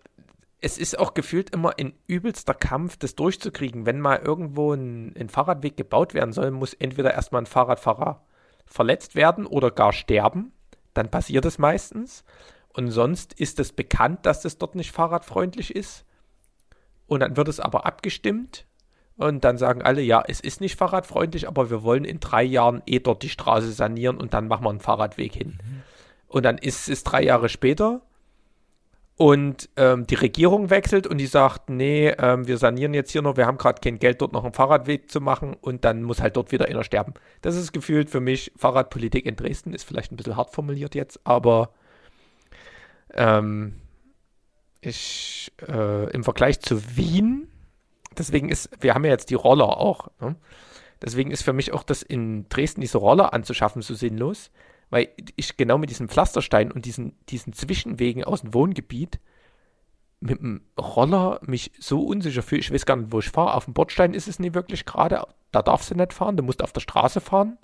es ist auch gefühlt immer ein übelster Kampf, das durchzukriegen. Wenn mal irgendwo ein, ein Fahrradweg gebaut werden soll, muss entweder erstmal ein Fahrradfahrer verletzt werden oder gar sterben. Dann passiert es meistens. Und sonst ist es bekannt, dass das dort nicht fahrradfreundlich ist. Und dann wird es aber abgestimmt und dann sagen alle, ja, es ist nicht fahrradfreundlich, aber wir wollen in drei Jahren eh dort die Straße sanieren und dann machen wir einen Fahrradweg hin. Mhm. Und dann ist es drei Jahre später und ähm, die Regierung wechselt und die sagt, nee, ähm, wir sanieren jetzt hier noch, wir haben gerade kein Geld, dort noch einen Fahrradweg zu machen und dann muss halt dort wieder einer sterben. Das ist gefühlt für mich Fahrradpolitik in Dresden, ist vielleicht ein bisschen hart formuliert jetzt, aber ähm, ich, äh, im Vergleich zu Wien deswegen ist, wir haben ja jetzt die Roller auch. Ne? Deswegen ist für mich auch das in Dresden diese Roller anzuschaffen so sinnlos, weil ich genau mit diesem Pflasterstein und diesen, diesen Zwischenwegen aus dem Wohngebiet mit dem Roller mich so unsicher fühle. Ich weiß gar nicht, wo ich fahre. Auf dem Bordstein ist es nie wirklich gerade. Da darfst du nicht fahren. Du musst auf der Straße fahren.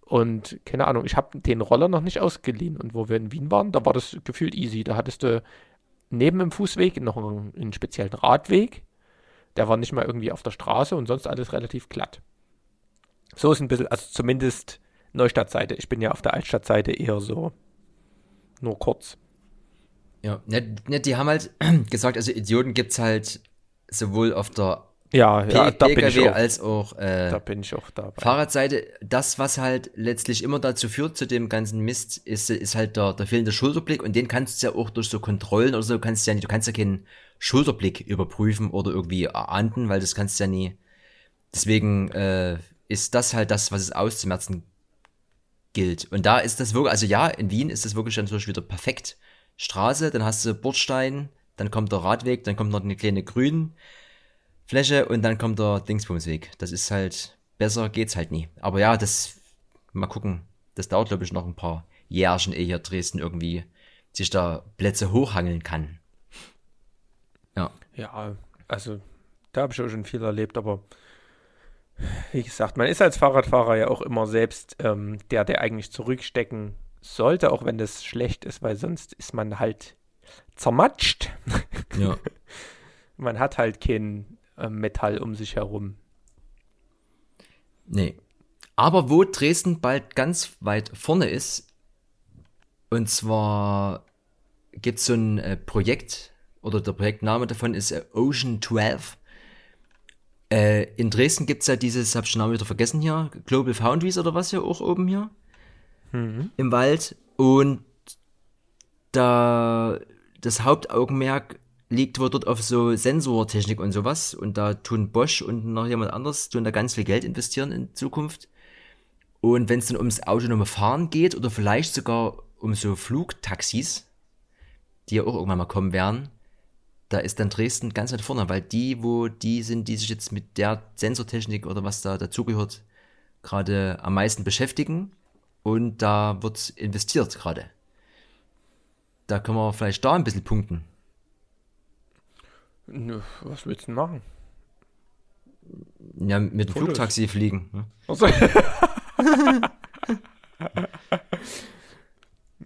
Und keine Ahnung, ich habe den Roller noch nicht ausgeliehen. Und wo wir in Wien waren, da war das gefühlt easy. Da hattest du neben dem Fußweg noch einen, einen speziellen Radweg der war nicht mal irgendwie auf der Straße und sonst alles relativ glatt. So ist ein bisschen, also zumindest Neustadtseite. Ich bin ja auf der Altstadtseite eher so nur kurz. Ja, ne, ne, die haben halt gesagt, also Idioten gibt es halt sowohl auf der ja, ja, da PKW bin ich auch, als auch, äh, da bin ich auch dabei. Fahrradseite. Das, was halt letztlich immer dazu führt, zu dem ganzen Mist, ist, ist halt der, der fehlende Schulterblick und den kannst du ja auch durch so Kontrollen oder so, kannst du ja nicht, du kannst ja keinen Schulterblick überprüfen oder irgendwie ahnden, weil das kannst du ja nie. Deswegen äh, ist das halt das, was es auszumerzen gilt. Und da ist das wirklich, also ja, in Wien ist das wirklich dann zum wieder perfekt. Straße, dann hast du Bordstein, dann kommt der Radweg, dann kommt noch eine kleine Grünfläche und dann kommt der Dingsbumsweg. Das ist halt, besser geht's halt nie. Aber ja, das, mal gucken, das dauert glaube ich noch ein paar Jährchen, ehe hier Dresden irgendwie sich da Plätze hochhangeln kann. Ja. Ja, also da habe ich auch schon viel erlebt, aber wie gesagt, man ist als Fahrradfahrer ja auch immer selbst ähm, der, der eigentlich zurückstecken sollte, auch wenn das schlecht ist, weil sonst ist man halt zermatscht. Ja. man hat halt kein äh, Metall um sich herum. Nee. Aber wo Dresden bald ganz weit vorne ist, und zwar gibt es so ein äh, Projekt, oder der Projektname davon ist äh, Ocean 12. Äh, in Dresden gibt es ja dieses, hab ich den Namen wieder vergessen hier, Global Foundries oder was hier auch oben hier mhm. im Wald. Und da das Hauptaugenmerk liegt wohl dort auf so Sensortechnik und sowas. Und da tun Bosch und noch jemand anderes tun da ganz viel Geld investieren in Zukunft. Und wenn es dann ums autonome Fahren geht oder vielleicht sogar um so Flugtaxis, die ja auch irgendwann mal kommen werden, da ist dann Dresden ganz weit vorne, weil die, wo die sind, die sich jetzt mit der Sensortechnik oder was da dazugehört, gerade am meisten beschäftigen und da wird investiert gerade. Da können wir vielleicht da ein bisschen punkten. Was willst du denn machen? Ja, mit dem Flugtaxi fliegen. Ne? Also.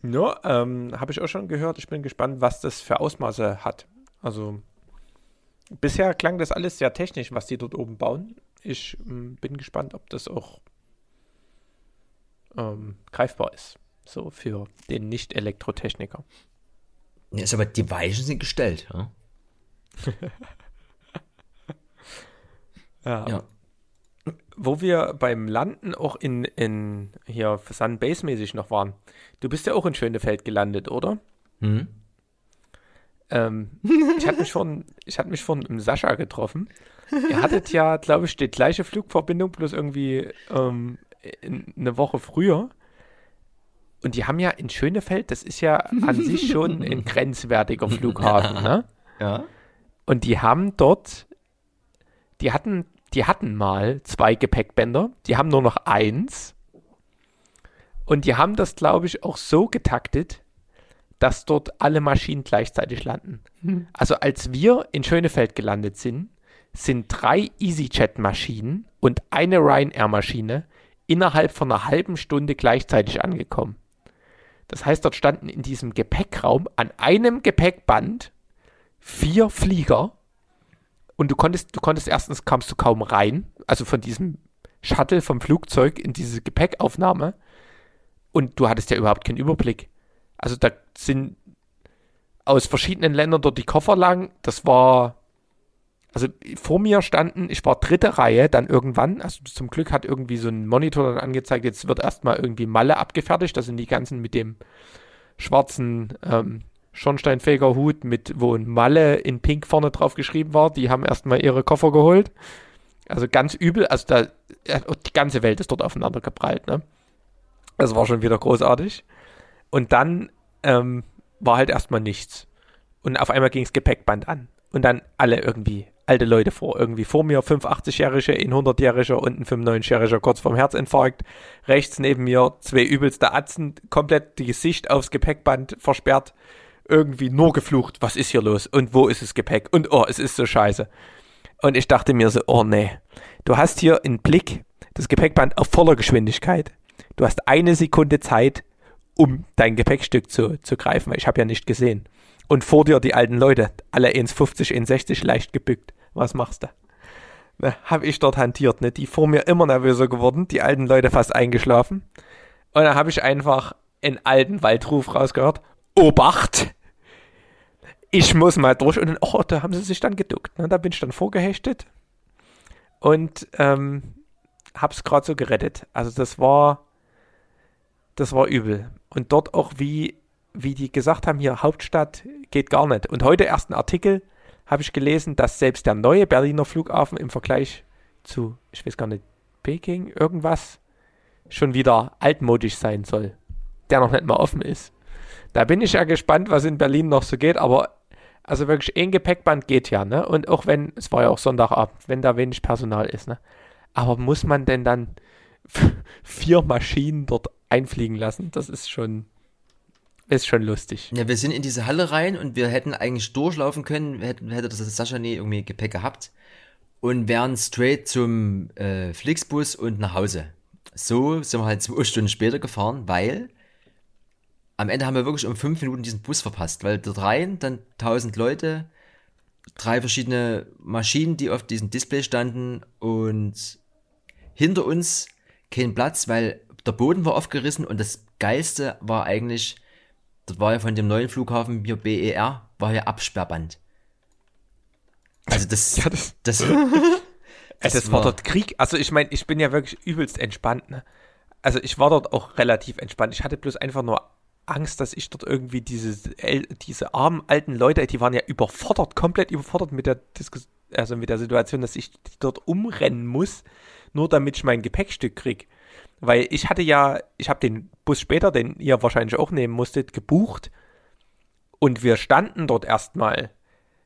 ja, ähm, habe ich auch schon gehört. Ich bin gespannt, was das für Ausmaße hat. Also bisher klang das alles sehr technisch, was die dort oben bauen. Ich ähm, bin gespannt, ob das auch ähm, greifbar ist. So für den Nicht-Elektrotechniker. Ja, ist aber die Weichen sind gestellt, ja. Ja. ja. Wo wir beim Landen auch in, in hier Sun Base mäßig noch waren. Du bist ja auch in Schönefeld gelandet, oder? Mhm. Ähm, ich hatte mich von, ich hatte mich von Sascha getroffen. Ihr hattet ja, glaube ich, die gleiche Flugverbindung, bloß irgendwie ähm, eine Woche früher. Und die haben ja in Schönefeld, das ist ja an sich schon ein grenzwertiger Flughafen, ne? Ja. Und die haben dort, die hatten, die hatten mal zwei Gepäckbänder, die haben nur noch eins. Und die haben das, glaube ich, auch so getaktet, dass dort alle Maschinen gleichzeitig landen. Mhm. Also als wir in Schönefeld gelandet sind, sind drei EasyJet-Maschinen und eine Ryanair-Maschine innerhalb von einer halben Stunde gleichzeitig angekommen. Das heißt, dort standen in diesem Gepäckraum an einem Gepäckband vier Flieger und du konntest, du konntest erstens kamst du kaum rein, also von diesem Shuttle vom Flugzeug in diese Gepäckaufnahme und du hattest ja überhaupt keinen Überblick. Also da sind aus verschiedenen Ländern dort die Koffer lang. Das war, also vor mir standen, ich war dritte Reihe dann irgendwann, also zum Glück hat irgendwie so ein Monitor dann angezeigt, jetzt wird erstmal irgendwie Malle abgefertigt. Das sind die ganzen mit dem schwarzen ähm, Schornsteinfeger Hut, mit, wo ein Malle in Pink vorne drauf geschrieben war. Die haben erstmal ihre Koffer geholt. Also ganz übel, also da, die ganze Welt ist dort aufeinander geprallt, ne? Das war schon wieder großartig. Und dann ähm, war halt erstmal nichts. Und auf einmal ging das Gepäckband an. Und dann alle irgendwie alte Leute vor. Irgendwie vor mir 85-Jährige, ein 100-Jähriger und ein 95-Jähriger kurz vorm Herzinfarkt. Rechts neben mir zwei übelste Atzen, komplett die Gesicht aufs Gepäckband versperrt. Irgendwie nur geflucht. Was ist hier los? Und wo ist das Gepäck? Und oh, es ist so scheiße. Und ich dachte mir so, oh nee. Du hast hier einen Blick, das Gepäckband auf voller Geschwindigkeit. Du hast eine Sekunde Zeit, um dein Gepäckstück zu, zu greifen, weil ich habe ja nicht gesehen. Und vor dir die alten Leute, alle 1,50, 1,60 leicht gebückt. Was machst du? Ne, habe ich dort hantiert, ne? Die vor mir immer nervöser geworden, die alten Leute fast eingeschlafen. Und dann habe ich einfach einen alten Waldruf rausgehört. Obacht! Ich muss mal durch. Und oh, da haben sie sich dann geduckt. Ne? Da bin ich dann vorgehechtet. Und ähm, hab's gerade so gerettet. Also das war, das war übel. Und dort auch, wie, wie die gesagt haben, hier Hauptstadt geht gar nicht. Und heute erst ein Artikel habe ich gelesen, dass selbst der neue Berliner Flughafen im Vergleich zu, ich weiß gar nicht, Peking, irgendwas, schon wieder altmodisch sein soll. Der noch nicht mal offen ist. Da bin ich ja gespannt, was in Berlin noch so geht, aber also wirklich ein Gepäckband geht ja, ne? Und auch wenn, es war ja auch Sonntagabend, wenn da wenig Personal ist, ne? Aber muss man denn dann vier Maschinen dort einfliegen lassen. Das ist schon, ist schon lustig. Ja, wir sind in diese Halle rein und wir hätten eigentlich durchlaufen können, hätten, hätte das Sascha nie irgendwie Gepäck gehabt und wären straight zum äh, Flixbus und nach Hause. So sind wir halt zwei Stunden später gefahren, weil am Ende haben wir wirklich um fünf Minuten diesen Bus verpasst, weil dort rein dann tausend Leute, drei verschiedene Maschinen, die auf diesem Display standen und hinter uns kein Platz, weil der Boden war aufgerissen und das Geilste war eigentlich, dort war ja von dem neuen Flughafen hier BER, war ja Absperrband. Also das, ja, das, das, das, das war, war dort Krieg. Also ich meine, ich bin ja wirklich übelst entspannt. Ne? Also ich war dort auch relativ entspannt. Ich hatte bloß einfach nur Angst, dass ich dort irgendwie diese, diese armen alten Leute, die waren ja überfordert, komplett überfordert mit der Diskus also mit der Situation, dass ich dort umrennen muss, nur damit ich mein Gepäckstück krieg. Weil ich hatte ja, ich habe den Bus später, den ihr wahrscheinlich auch nehmen musstet, gebucht. Und wir standen dort erstmal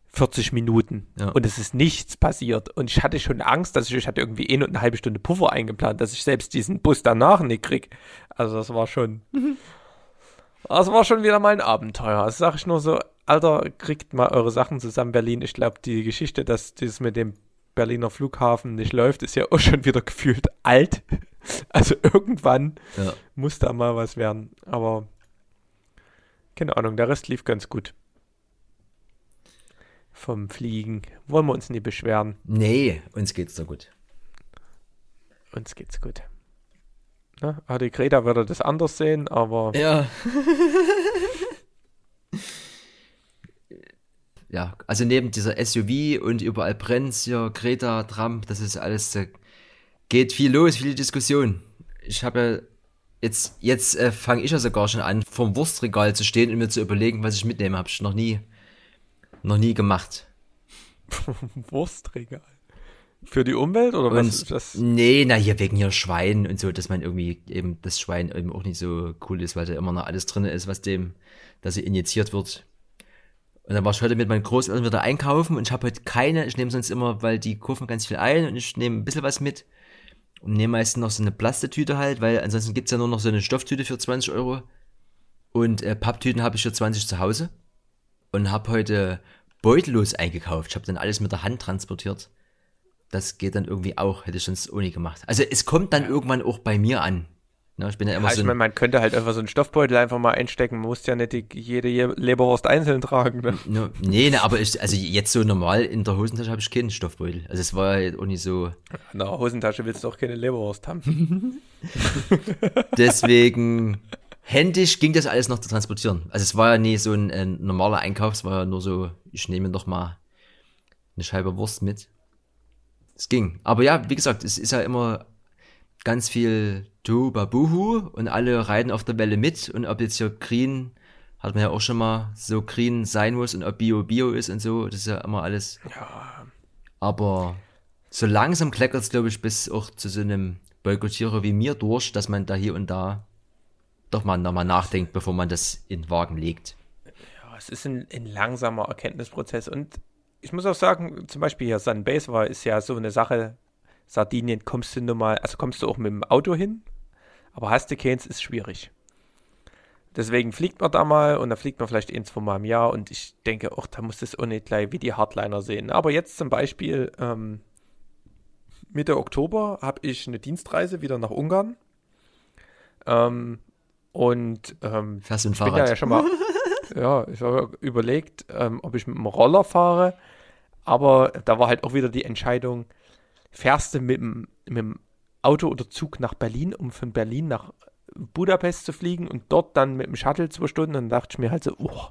40 Minuten ja. und es ist nichts passiert. Und ich hatte schon Angst, dass ich, ich hatte irgendwie eh eine halbe Stunde Puffer eingeplant, dass ich selbst diesen Bus danach nicht krieg. Also das war schon, das war schon wieder mal ein Abenteuer. Das sage ich nur so, Alter, kriegt mal eure Sachen zusammen, Berlin. Ich glaube, die Geschichte, dass das mit dem Berliner Flughafen nicht läuft, ist ja auch schon wieder gefühlt alt. Also irgendwann ja. muss da mal was werden. Aber keine Ahnung, der Rest lief ganz gut. Vom Fliegen. Wollen wir uns nie beschweren. Nee, uns geht's so gut. Uns geht's gut. Ne? Ah, die Greta würde das anders sehen, aber. Ja. ja, also neben dieser SUV und überall brennt hier, Greta, Trump, das ist alles, da geht viel los, viele Diskussionen. Ich habe ja jetzt, jetzt äh, fange ich ja sogar schon an, vorm Wurstregal zu stehen und mir zu überlegen, was ich mitnehme. Habe ich noch nie, noch nie gemacht. Wurstregal. Für die Umwelt oder was ist das? Nee, na hier wegen hier Schwein und so, dass man irgendwie eben das Schwein eben auch nicht so cool ist, weil da immer noch alles drin ist, was dem, dass sie injiziert wird. Und dann war ich heute mit meinen Großeltern wieder einkaufen und ich habe heute keine, ich nehme sonst immer, weil die kaufen ganz viel ein und ich nehme ein bisschen was mit und nehme meistens noch so eine Plastetüte halt, weil ansonsten gibt's ja nur noch so eine Stofftüte für 20 Euro. Und äh, Papptüten habe ich für 20 zu Hause. Und habe heute beutellos eingekauft. Ich habe dann alles mit der Hand transportiert. Das geht dann irgendwie auch, hätte ich sonst ohne gemacht. Also es kommt dann ja. irgendwann auch bei mir an. Ja, ich bin ja immer ja, so. Ich meine, man könnte halt einfach so einen Stoffbeutel einfach mal einstecken. Man muss ja nicht die, jede Leberwurst einzeln tragen. Ne? No, nee, ne, aber ich, also jetzt so normal in der Hosentasche habe ich keinen Stoffbeutel. Also es war ja auch nicht so. In der Hosentasche willst du auch keine Leberwurst haben. Deswegen händisch ging das alles noch zu transportieren. Also es war ja nie so ein, ein normaler Einkauf, es war ja nur so, ich nehme noch mal eine Scheibe Wurst mit. Es ging. Aber ja, wie gesagt, es ist ja immer ganz viel Du Babuhu und alle reiten auf der Welle mit und ob jetzt hier Green, hat man ja auch schon mal so Green sein muss und ob Bio Bio ist und so, das ist ja immer alles. Ja. Aber so langsam kleckert es, glaube ich, bis auch zu so einem Boykottierer wie mir durch, dass man da hier und da doch mal nochmal nachdenkt, bevor man das in den Wagen legt. Ja, es ist ein, ein langsamer Erkenntnisprozess und ich muss auch sagen, zum Beispiel hier Sun Base war, ist ja so eine Sache, Sardinien kommst du nur mal, also kommst du auch mit dem Auto hin, aber hast du keins, ist schwierig. Deswegen fliegt man da mal und da fliegt man vielleicht ein, zwei Mal im Jahr und ich denke, auch da muss das auch nicht gleich wie die Hardliner sehen. Aber jetzt zum Beispiel ähm, Mitte Oktober habe ich eine Dienstreise wieder nach Ungarn. Ähm, und ähm, Fährst du ein Fahrrad? ja, schon mal, ja, ich habe überlegt, ähm, ob ich mit dem Roller fahre, aber da war halt auch wieder die Entscheidung, fährst du mit dem, mit dem Auto oder Zug nach Berlin, um von Berlin nach Budapest zu fliegen und dort dann mit dem Shuttle zwei Stunden. Dann dachte ich mir halt so, oh.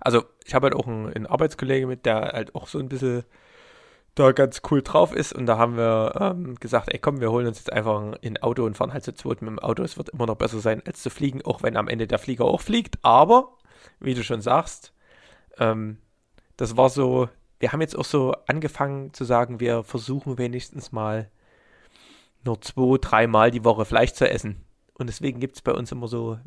Also ich habe halt auch einen, einen Arbeitskollege mit, der halt auch so ein bisschen da ganz cool drauf ist. Und da haben wir ähm, gesagt, ey komm, wir holen uns jetzt einfach ein Auto und fahren halt zu zweit mit dem Auto. Es wird immer noch besser sein, als zu fliegen, auch wenn am Ende der Flieger auch fliegt. Aber, wie du schon sagst, ähm, das war so wir haben jetzt auch so angefangen zu sagen, wir versuchen wenigstens mal nur zwei, dreimal die Woche Fleisch zu essen. Und deswegen gibt es bei uns immer so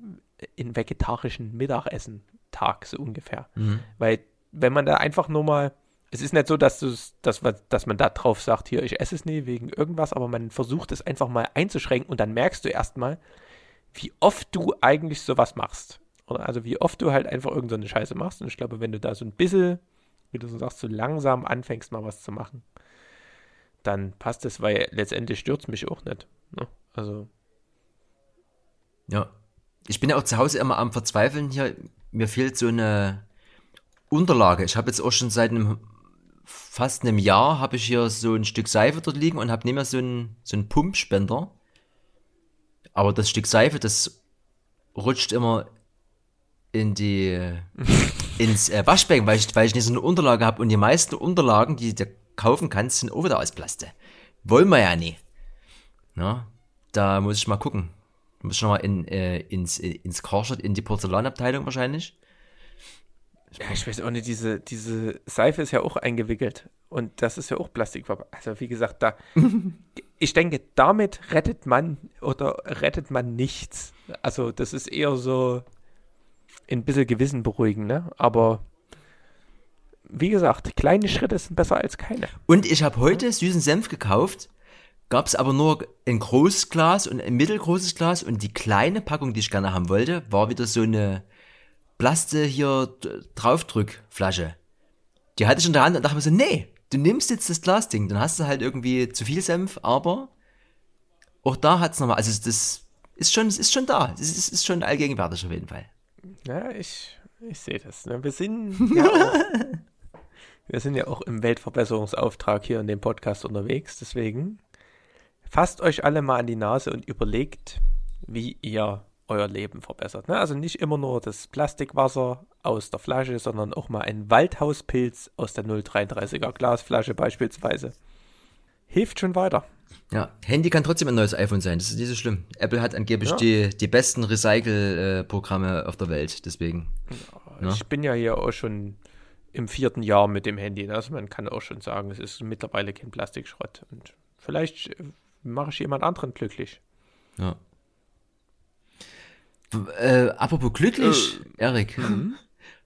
einen vegetarischen Mittagessen-Tag, so ungefähr. Mhm. Weil, wenn man da einfach nur mal, es ist nicht so, dass, dass, dass man da drauf sagt, hier, ich esse es nie wegen irgendwas, aber man versucht es einfach mal einzuschränken und dann merkst du erstmal, wie oft du eigentlich sowas machst. Oder also wie oft du halt einfach irgendeine so Scheiße machst. Und ich glaube, wenn du da so ein bisschen wie du so sagst, so langsam anfängst, mal was zu machen, dann passt es, weil letztendlich es mich auch nicht. Ne? Also. Ja. Ich bin ja auch zu Hause immer am Verzweifeln hier. Mir fehlt so eine Unterlage. Ich habe jetzt auch schon seit einem fast einem Jahr habe ich hier so ein Stück Seife dort liegen und habe nicht mehr so einen, so einen Pumpspender. Aber das Stück Seife, das rutscht immer in die ins äh, Waschbecken, weil ich, weil ich nicht so eine Unterlage habe und die meisten Unterlagen, die du kaufen kannst, sind auch wieder aus Plaste. Wollen wir ja nie. Na, da muss ich mal gucken. Muss ich nochmal in, äh, ins, äh, ins Karstadt, in die Porzellanabteilung wahrscheinlich. Ja, ich weiß auch nicht, diese, diese Seife ist ja auch eingewickelt. Und das ist ja auch Plastik. Also wie gesagt, da, ich denke, damit rettet man oder rettet man nichts. Also das ist eher so, ein bisschen Gewissen beruhigen, ne? Aber wie gesagt, kleine Schritte sind besser als keine. Und ich habe heute süßen Senf gekauft, gab es aber nur ein großes Glas und ein mittelgroßes Glas und die kleine Packung, die ich gerne haben wollte, war wieder so eine Plaste hier Draufdrückflasche. Die hatte ich in der Hand und dachte mir so, nee, du nimmst jetzt das Glasding, dann hast du halt irgendwie zu viel Senf, aber auch da hat es nochmal, also das ist schon, ist schon da, es ist, ist schon allgegenwärtig auf jeden Fall. Ja, ich, ich sehe das. Ne? Wir sind ja auch, wir sind ja auch im Weltverbesserungsauftrag hier in dem Podcast unterwegs, deswegen fasst euch alle mal an die Nase und überlegt, wie ihr euer Leben verbessert. Ne? Also nicht immer nur das Plastikwasser aus der Flasche, sondern auch mal ein Waldhauspilz aus der 033er Glasflasche beispielsweise. Hilft schon weiter. Ja, Handy kann trotzdem ein neues iPhone sein, das ist nicht so schlimm. Apple hat angeblich ja. die, die besten Recycle-Programme auf der Welt, deswegen. Ja, ich bin ja hier auch schon im vierten Jahr mit dem Handy. Ne? Also man kann auch schon sagen, es ist mittlerweile kein Plastikschrott. Und vielleicht äh, mache ich jemand anderen glücklich. Ja. Äh, apropos glücklich, äh, Erik. Mhm.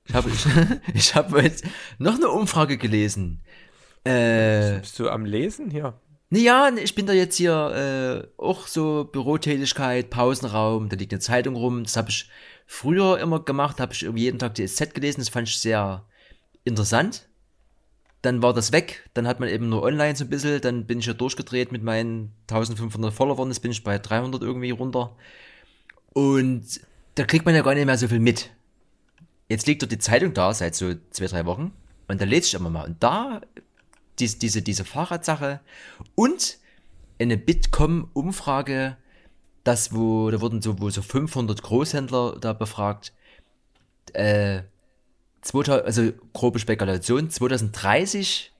Ich habe ich, ich hab noch eine Umfrage gelesen. Äh, Bist du am Lesen hier? Ja, ich bin da jetzt hier äh, auch so Bürotätigkeit, Pausenraum, da liegt eine Zeitung rum. Das habe ich früher immer gemacht, habe ich jeden Tag die SZ gelesen, das fand ich sehr interessant. Dann war das weg, dann hat man eben nur online so ein bisschen, dann bin ich ja durchgedreht mit meinen 1500 Followern, jetzt bin ich bei 300 irgendwie runter. Und da kriegt man ja gar nicht mehr so viel mit. Jetzt liegt dort die Zeitung da seit so zwei, drei Wochen und da lese ich immer mal. Und da diese, diese, diese Fahrradsache und eine Bitkom-Umfrage, das wo, da wurden so, wo so 500 Großhändler da befragt, äh, 2000, also grobe Spekulation, 2030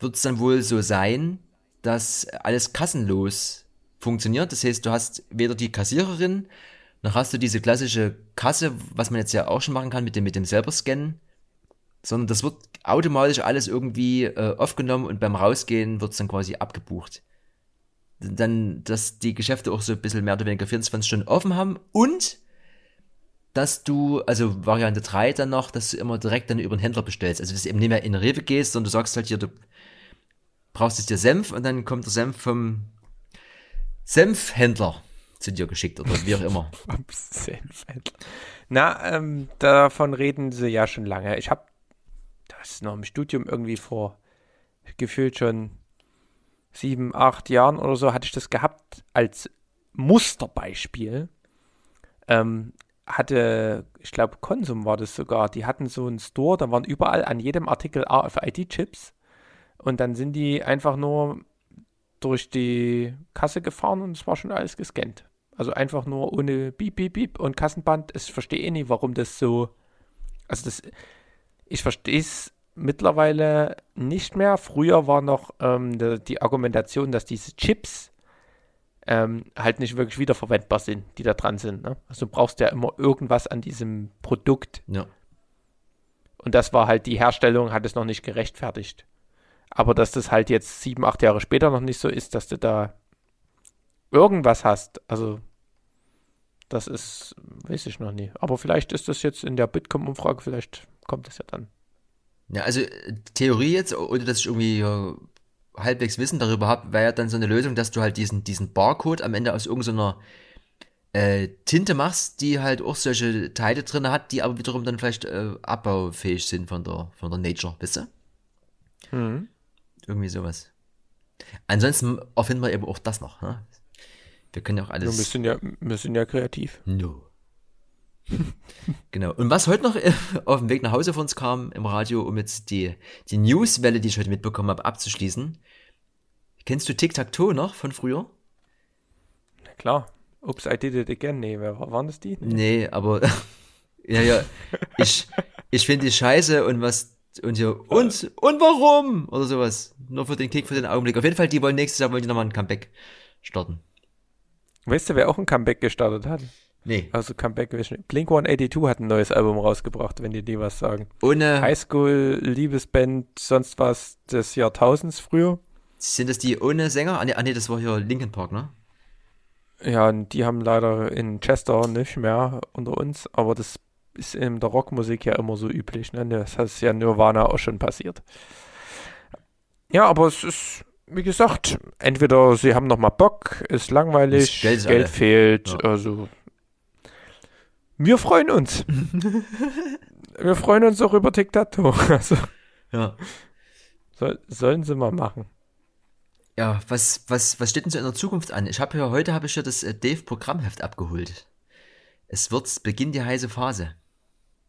wird es dann wohl so sein, dass alles kassenlos funktioniert. Das heißt, du hast weder die Kassiererin, noch hast du diese klassische Kasse, was man jetzt ja auch schon machen kann mit dem, mit dem selber scannen, sondern das wird automatisch alles irgendwie äh, aufgenommen und beim Rausgehen wird es dann quasi abgebucht. Dann, dass die Geschäfte auch so ein bisschen mehr oder weniger 24 Stunden offen haben und dass du, also Variante 3 dann noch, dass du immer direkt dann über den Händler bestellst. Also dass du eben nicht mehr in Rewe gehst, sondern du sagst halt hier, du brauchst jetzt dir Senf und dann kommt der Senf vom Senfhändler zu dir geschickt oder wie auch immer. Senfhändler. Na, ähm, davon reden sie ja schon lange. Ich habe das noch im Studium irgendwie vor gefühlt schon sieben, acht Jahren oder so hatte ich das gehabt als Musterbeispiel. Ähm, hatte, ich glaube, Konsum war das sogar, die hatten so einen Store, da waren überall an jedem Artikel RFID-Chips und dann sind die einfach nur durch die Kasse gefahren und es war schon alles gescannt. Also einfach nur ohne Beep, Beep, Beep und Kassenband. Ich verstehe eh nicht, warum das so. Also das. Ich verstehe es mittlerweile nicht mehr. Früher war noch ähm, die, die Argumentation, dass diese Chips ähm, halt nicht wirklich wiederverwendbar sind, die da dran sind. Ne? Also du brauchst ja immer irgendwas an diesem Produkt. Ja. Und das war halt, die Herstellung hat es noch nicht gerechtfertigt. Aber dass das halt jetzt sieben, acht Jahre später noch nicht so ist, dass du da irgendwas hast, also das ist, weiß ich noch nie. Aber vielleicht ist das jetzt in der Bitkom-Umfrage, vielleicht kommt es ja dann. Ja, also Theorie jetzt, ohne dass ich irgendwie halbwegs Wissen darüber habe, wäre ja dann so eine Lösung, dass du halt diesen, diesen Barcode am Ende aus irgendeiner äh, Tinte machst, die halt auch solche Teile drin hat, die aber wiederum dann vielleicht äh, abbaufähig sind von der, von der Nature, wisst ihr? Mhm. Irgendwie sowas. Ansonsten erfinden wir eben auch das noch. Ne? Wir können ja auch alles. wir, sind ja, wir sind ja kreativ. No. genau. Und was heute noch äh, auf dem Weg nach Hause von uns kam im Radio, um jetzt die, die Newswelle, die ich heute mitbekommen habe, abzuschließen. Kennst du Tic-Tac-Toe noch von früher? Na klar. Ups, I did it again. Nee, wer waren das die? Nee, nee aber ja, ja. Ich, ich finde die scheiße und was und hier und und warum oder sowas. Nur für den Kick, für den Augenblick. Auf jeden Fall, die wollen nächstes Jahr wollen die nochmal ein Comeback starten. Weißt du, wer auch ein Comeback gestartet hat? Nee. Also Comeback Blink 182 hat ein neues Album rausgebracht, wenn die dir was sagen. Ohne. Highschool, Liebesband, sonst was des Jahrtausends früher. Sind das die ohne Sänger? Ah nee, ah, nee das war hier Linkin Park, ne? Ja, die haben leider in Chester nicht mehr unter uns, aber das ist in der Rockmusik ja immer so üblich, ne? Das ist ja Nirvana auch schon passiert. Ja, aber es ist, wie gesagt, entweder sie haben nochmal Bock, ist langweilig, Geld, Geld fehlt, ja. also wir freuen uns. wir freuen uns auch über Diktator. Also, ja. Soll, sollen sie mal machen. Ja, was, was, was steht denn so in der Zukunft an? Ich habe ja heute habe ich ja das äh, Dave-Programmheft abgeholt. Es wird beginnt die heiße Phase.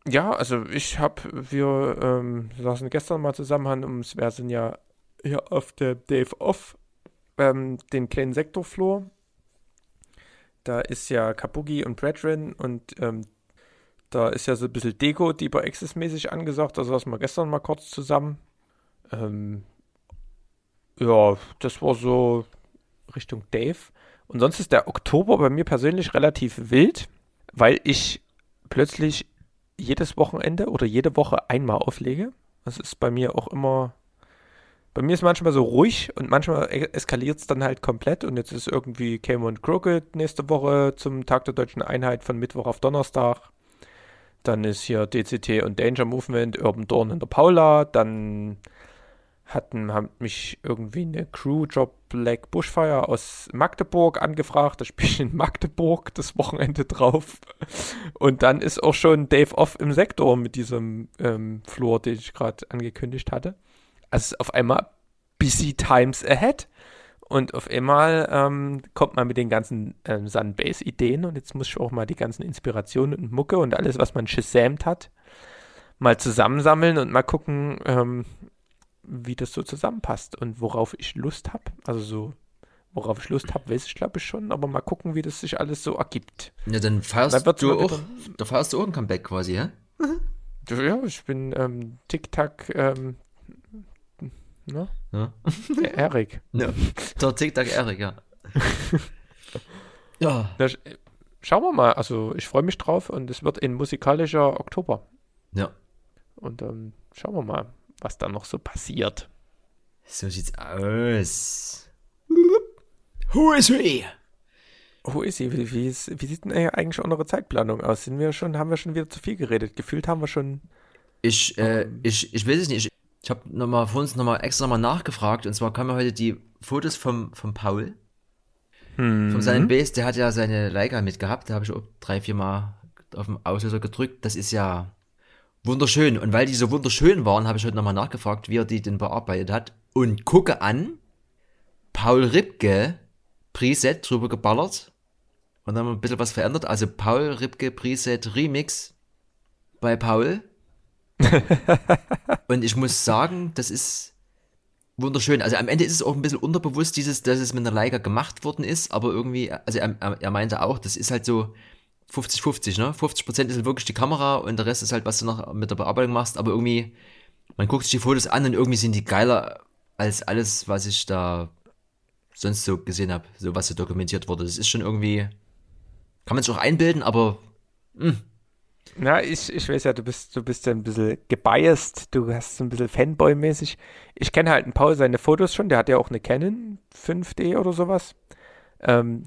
Ja, also ich habe, wir ähm, saßen gestern mal zusammen, und wir sind ja hier auf der Dave Off ähm, den kleinen Sektorfloor. Da ist ja Kabugi und Brethren und ähm, da ist ja so ein bisschen Deko, Deeper Access-mäßig angesagt. Das saßen wir gestern mal kurz zusammen. Ähm, ja, das war so Richtung Dave. Und sonst ist der Oktober bei mir persönlich relativ wild, weil ich plötzlich jedes Wochenende oder jede Woche einmal auflege. Das ist bei mir auch immer. Bei mir ist manchmal so ruhig und manchmal eskaliert es dann halt komplett. Und jetzt ist irgendwie Came und Crooked nächste Woche zum Tag der Deutschen Einheit von Mittwoch auf Donnerstag. Dann ist hier DCT und Danger Movement, Urban Dawn in der Paula. Dann hatten haben mich irgendwie eine Crew Job Black Bushfire aus Magdeburg angefragt. Da spiele ich in Magdeburg das Wochenende drauf. Und dann ist auch schon Dave Off im Sektor mit diesem ähm, Floor, den ich gerade angekündigt hatte. Also auf einmal busy times ahead. Und auf einmal ähm, kommt man mit den ganzen ähm, Sunbase-Ideen und jetzt muss ich auch mal die ganzen Inspirationen und Mucke und alles, was man shazamt hat, mal zusammensammeln und mal gucken, ähm, wie das so zusammenpasst und worauf ich Lust habe. Also so, worauf ich Lust habe, weiß ich glaube ich schon, aber mal gucken, wie das sich alles so ergibt. Ja, dann feierst dann du auch, da feierst du auch ein Comeback quasi, ja? Ja, ich bin ähm, TikTok, ähm, ne? Ja. Erik. Ja, der TikTok Erik, ja. ja. Na, schauen wir mal, also ich freue mich drauf und es wird ein musikalischer Oktober. Ja. Und ähm, schauen wir mal was da noch so passiert. So sieht's aus. Who is he? Wo ist sie? Wie, wie, ist, wie sieht denn eigentlich unsere Zeitplanung aus? Sind wir schon, haben wir schon wieder zu viel geredet? Gefühlt haben wir schon. Ich, äh, ich, ich weiß es nicht. Ich, ich habe nochmal vor uns nochmal extra nochmal nachgefragt und zwar kamen mir heute die Fotos vom, vom Paul. Mhm. Von seinem Base, der hat ja seine Leica mitgehabt. Da habe ich auch drei, vier Mal auf den Auslöser gedrückt. Das ist ja wunderschön. Und weil die so wunderschön waren, habe ich heute nochmal nachgefragt, wie er die denn bearbeitet hat. Und gucke an, Paul Ripke Preset drüber geballert. Und dann haben wir ein bisschen was verändert. Also Paul Ripke Preset Remix bei Paul. und ich muss sagen, das ist wunderschön. Also am Ende ist es auch ein bisschen unterbewusst, dieses, dass es mit einer Leica gemacht worden ist, aber irgendwie, also er, er meinte auch, das ist halt so, 50-50, ne? 50% ist halt wirklich die Kamera und der Rest ist halt, was du noch mit der Bearbeitung machst, aber irgendwie, man guckt sich die Fotos an und irgendwie sind die geiler als alles, was ich da sonst so gesehen habe, so was so dokumentiert wurde. Das ist schon irgendwie, kann man sich auch einbilden, aber mh. Hm. Na, ich, ich weiß ja, du bist, du bist ja ein bisschen gebiased, du hast so ein bisschen Fanboy-mäßig. Ich kenne halt ein Paul seine Fotos schon, der hat ja auch eine Canon 5D oder sowas. Ähm,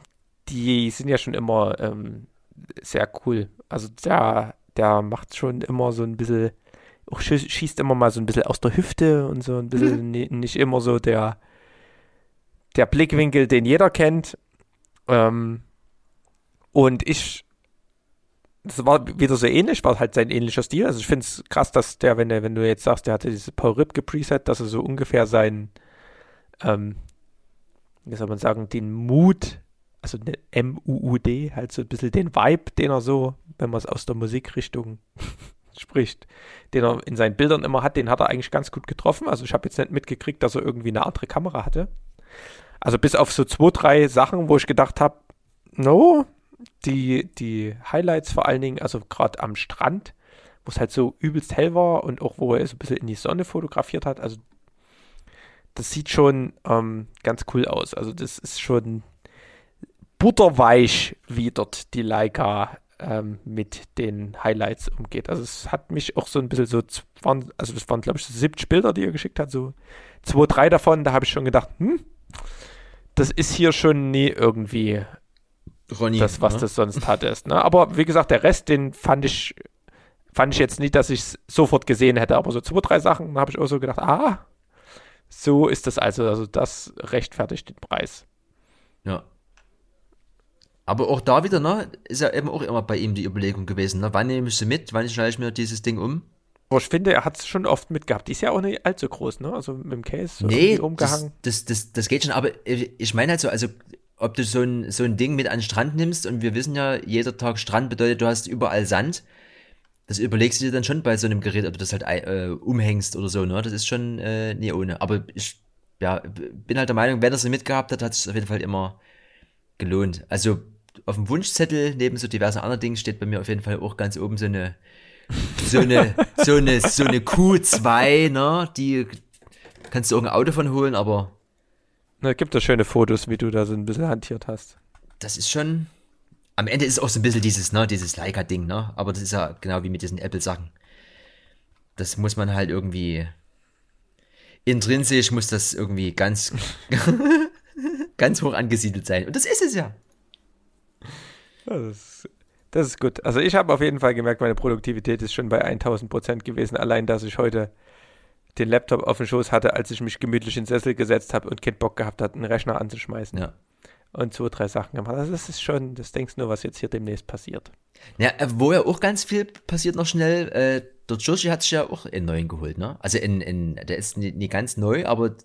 die sind ja schon immer ähm, sehr cool. Also der, der macht schon immer so ein bisschen, auch schießt immer mal so ein bisschen aus der Hüfte und so ein bisschen mhm. nicht immer so der, der Blickwinkel, den jeder kennt. Ähm, und ich, das war wieder so ähnlich, war halt sein ähnlicher Stil. Also ich finde es krass, dass der, wenn, der, wenn du jetzt sagst, der hatte dieses Paul Ripke Preset, dass er so ungefähr sein, ähm, wie soll man sagen, den Mut also eine M-U-U-D, halt so ein bisschen den Vibe, den er so, wenn man es aus der Musikrichtung spricht, den er in seinen Bildern immer hat, den hat er eigentlich ganz gut getroffen. Also ich habe jetzt nicht mitgekriegt, dass er irgendwie eine andere Kamera hatte. Also bis auf so zwei, drei Sachen, wo ich gedacht habe, no, die, die Highlights vor allen Dingen, also gerade am Strand, wo es halt so übelst hell war und auch wo er so ein bisschen in die Sonne fotografiert hat, also das sieht schon ähm, ganz cool aus. Also das ist schon butterweich, wie dort die Leica ähm, mit den Highlights umgeht. Also es hat mich auch so ein bisschen so, waren, also das waren glaube ich 70 Bilder, die er geschickt hat, so zwei, drei davon, da habe ich schon gedacht, hm, das ist hier schon nie irgendwie Ronny, das, was ne? du sonst hattest. Ne? Aber wie gesagt, der Rest, den fand ich, fand ich jetzt nicht, dass ich es sofort gesehen hätte, aber so zwei, drei Sachen habe ich auch so gedacht, ah, so ist das also, also das rechtfertigt den Preis. Ja, aber auch da wieder, ne, ist ja eben auch immer bei ihm die Überlegung gewesen, ne, wann nehme ich sie mit, wann schneide ich mir dieses Ding um? Aber ich finde, er hat es schon oft mitgehabt. Die ist ja auch nicht allzu groß, ne? Also mit dem Case so nee, umgehangen. Das, das, das, das geht schon, aber ich meine halt so, also ob du so ein, so ein Ding mit an den Strand nimmst und wir wissen ja, jeder Tag Strand bedeutet, du hast überall Sand. Das überlegst du dir dann schon bei so einem Gerät, ob du das halt äh, umhängst oder so, ne? Das ist schon äh, nie ohne. Aber ich ja, bin halt der Meinung, wer das so mitgehabt hat, hat es auf jeden Fall immer gelohnt. Also auf dem Wunschzettel neben so diversen anderen Dingen steht bei mir auf jeden Fall auch ganz oben so eine so eine so eine so eine Q2, ne, die kannst du auch ein Auto von holen, aber Na, gibt da schöne Fotos, wie du da so ein bisschen hantiert hast. das ist schon am Ende ist es auch so ein bisschen dieses, ne, dieses Leica Ding, ne, aber das ist ja genau wie mit diesen Apple Sachen. Das muss man halt irgendwie intrinsisch muss das irgendwie ganz ganz hoch angesiedelt sein und das ist es ja. Das ist, das ist gut. Also ich habe auf jeden Fall gemerkt, meine Produktivität ist schon bei 1000 Prozent gewesen. Allein, dass ich heute den Laptop auf dem Schoß hatte, als ich mich gemütlich in den Sessel gesetzt habe und keinen Bock gehabt hat, einen Rechner anzuschmeißen. Ja. Und zwei, drei Sachen gemacht. Also das ist schon, das denkst du nur, was jetzt hier demnächst passiert. Ja, äh, wo ja auch ganz viel passiert noch schnell, äh, der Joshi hat sich ja auch einen neuen geholt, ne? Also in, in, der ist nie, nie ganz neu, aber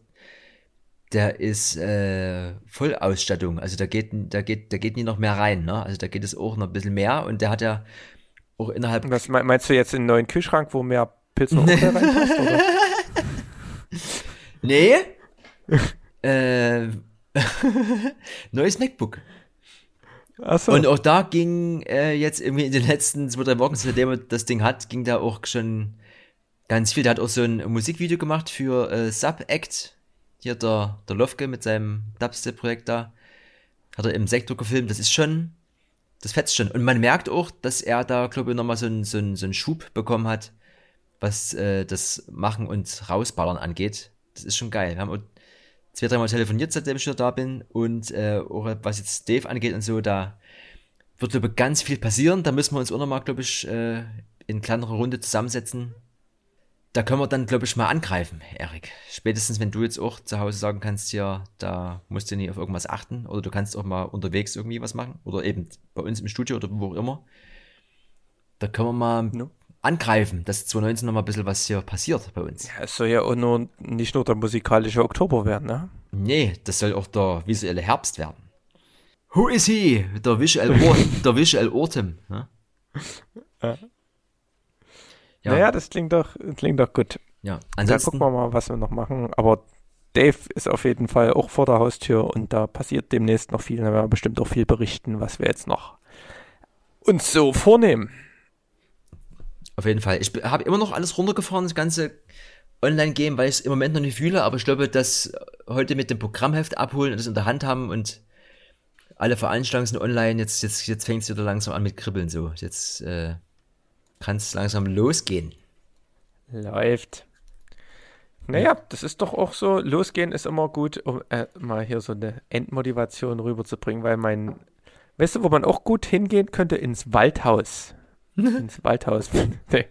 der ist äh, Vollausstattung. Also da geht, da geht, da geht nie noch mehr rein, ne? Also da geht es auch noch ein bisschen mehr und der hat ja auch innerhalb. Was me- meinst du jetzt einen neuen Kühlschrank, wo mehr Pilze Urteil reinpasst? Oder? Nee! äh, neues MacBook. Achso. Und auch da ging äh, jetzt irgendwie in den letzten zwei, drei Wochen, seitdem er das Ding hat, ging da auch schon ganz viel. Der hat auch so ein Musikvideo gemacht für äh, Sub-Act. Hier der, der Lofke mit seinem Dubstep-Projekt da. Hat er im Sektor gefilmt. Das ist schon, das fetzt schon. Und man merkt auch, dass er da, glaube ich, nochmal so einen so so einen Schub bekommen hat, was äh, das Machen und Rausballern angeht. Das ist schon geil. Wir haben auch zwei, dreimal telefoniert, seitdem ich wieder da bin. Und äh, auch was jetzt Dave angeht und so, da wird, glaube ich, ganz viel passieren. Da müssen wir uns auch nochmal, glaube ich, äh, in kleinerer Runde zusammensetzen. Da können wir dann, glaube ich, mal angreifen, Erik. Spätestens, wenn du jetzt auch zu Hause sagen kannst, ja, da musst du nie auf irgendwas achten. Oder du kannst auch mal unterwegs irgendwie was machen. Oder eben bei uns im Studio oder wo auch immer. Da können wir mal No. angreifen, dass 2019 noch mal ein bisschen was hier passiert bei uns. Ja, es soll ja auch nur, nicht nur der musikalische Oktober werden, ne? Nee, das soll auch der visuelle Herbst werden. Who is he? Der Visual, Or der Visual Autumn. Ne? Ja. Ja, Naja, das klingt doch, klingt doch gut. ja. Da Ansonsten, gucken wir mal, was wir noch machen. Aber Dave ist auf jeden Fall auch vor der Haustür und da passiert demnächst noch viel. Da werden wir bestimmt auch viel berichten, was wir jetzt noch uns so vornehmen. auf jeden Fall. Ich habe immer noch alles runtergefahren, das ganze Online-Game, weil ich es im Moment noch nicht fühle, aber ich glaube, dass heute mit dem Programmheft abholen und das in der Hand haben und alle Veranstaltungen sind online, jetzt, jetzt, jetzt fängt es wieder langsam an mit Kribbeln so. Jetzt äh, kann es langsam losgehen. Läuft. Naja, das ist doch auch so. Losgehen ist immer gut, um äh, mal hier so eine Endmotivation rüberzubringen, weil mein. Weißt du, wo man auch gut hingehen könnte? Ins Waldhaus. Ins Waldhaus. nee.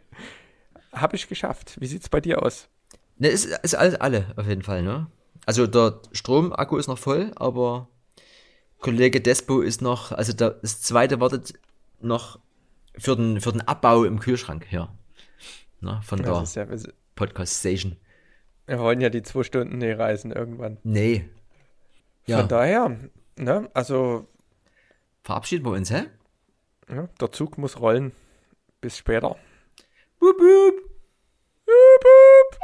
Habe ich geschafft. Wie sieht's bei dir aus? Ne, ist, ist alles alle auf jeden Fall, ne? Also der Stromakku ist noch voll, aber Kollege Despo ist noch, also das zweite wartet noch für den, für den Abbau im Kühlschrank hier. Ne, von der ja, Podcast Station. Wir wollen ja die zwei Stunden nicht reisen irgendwann. Nee. Von daher, ne, also. Verabschieden wir uns, hä? Ja, der Zug muss rollen. Bis später. Boop, boop. Boop, boop.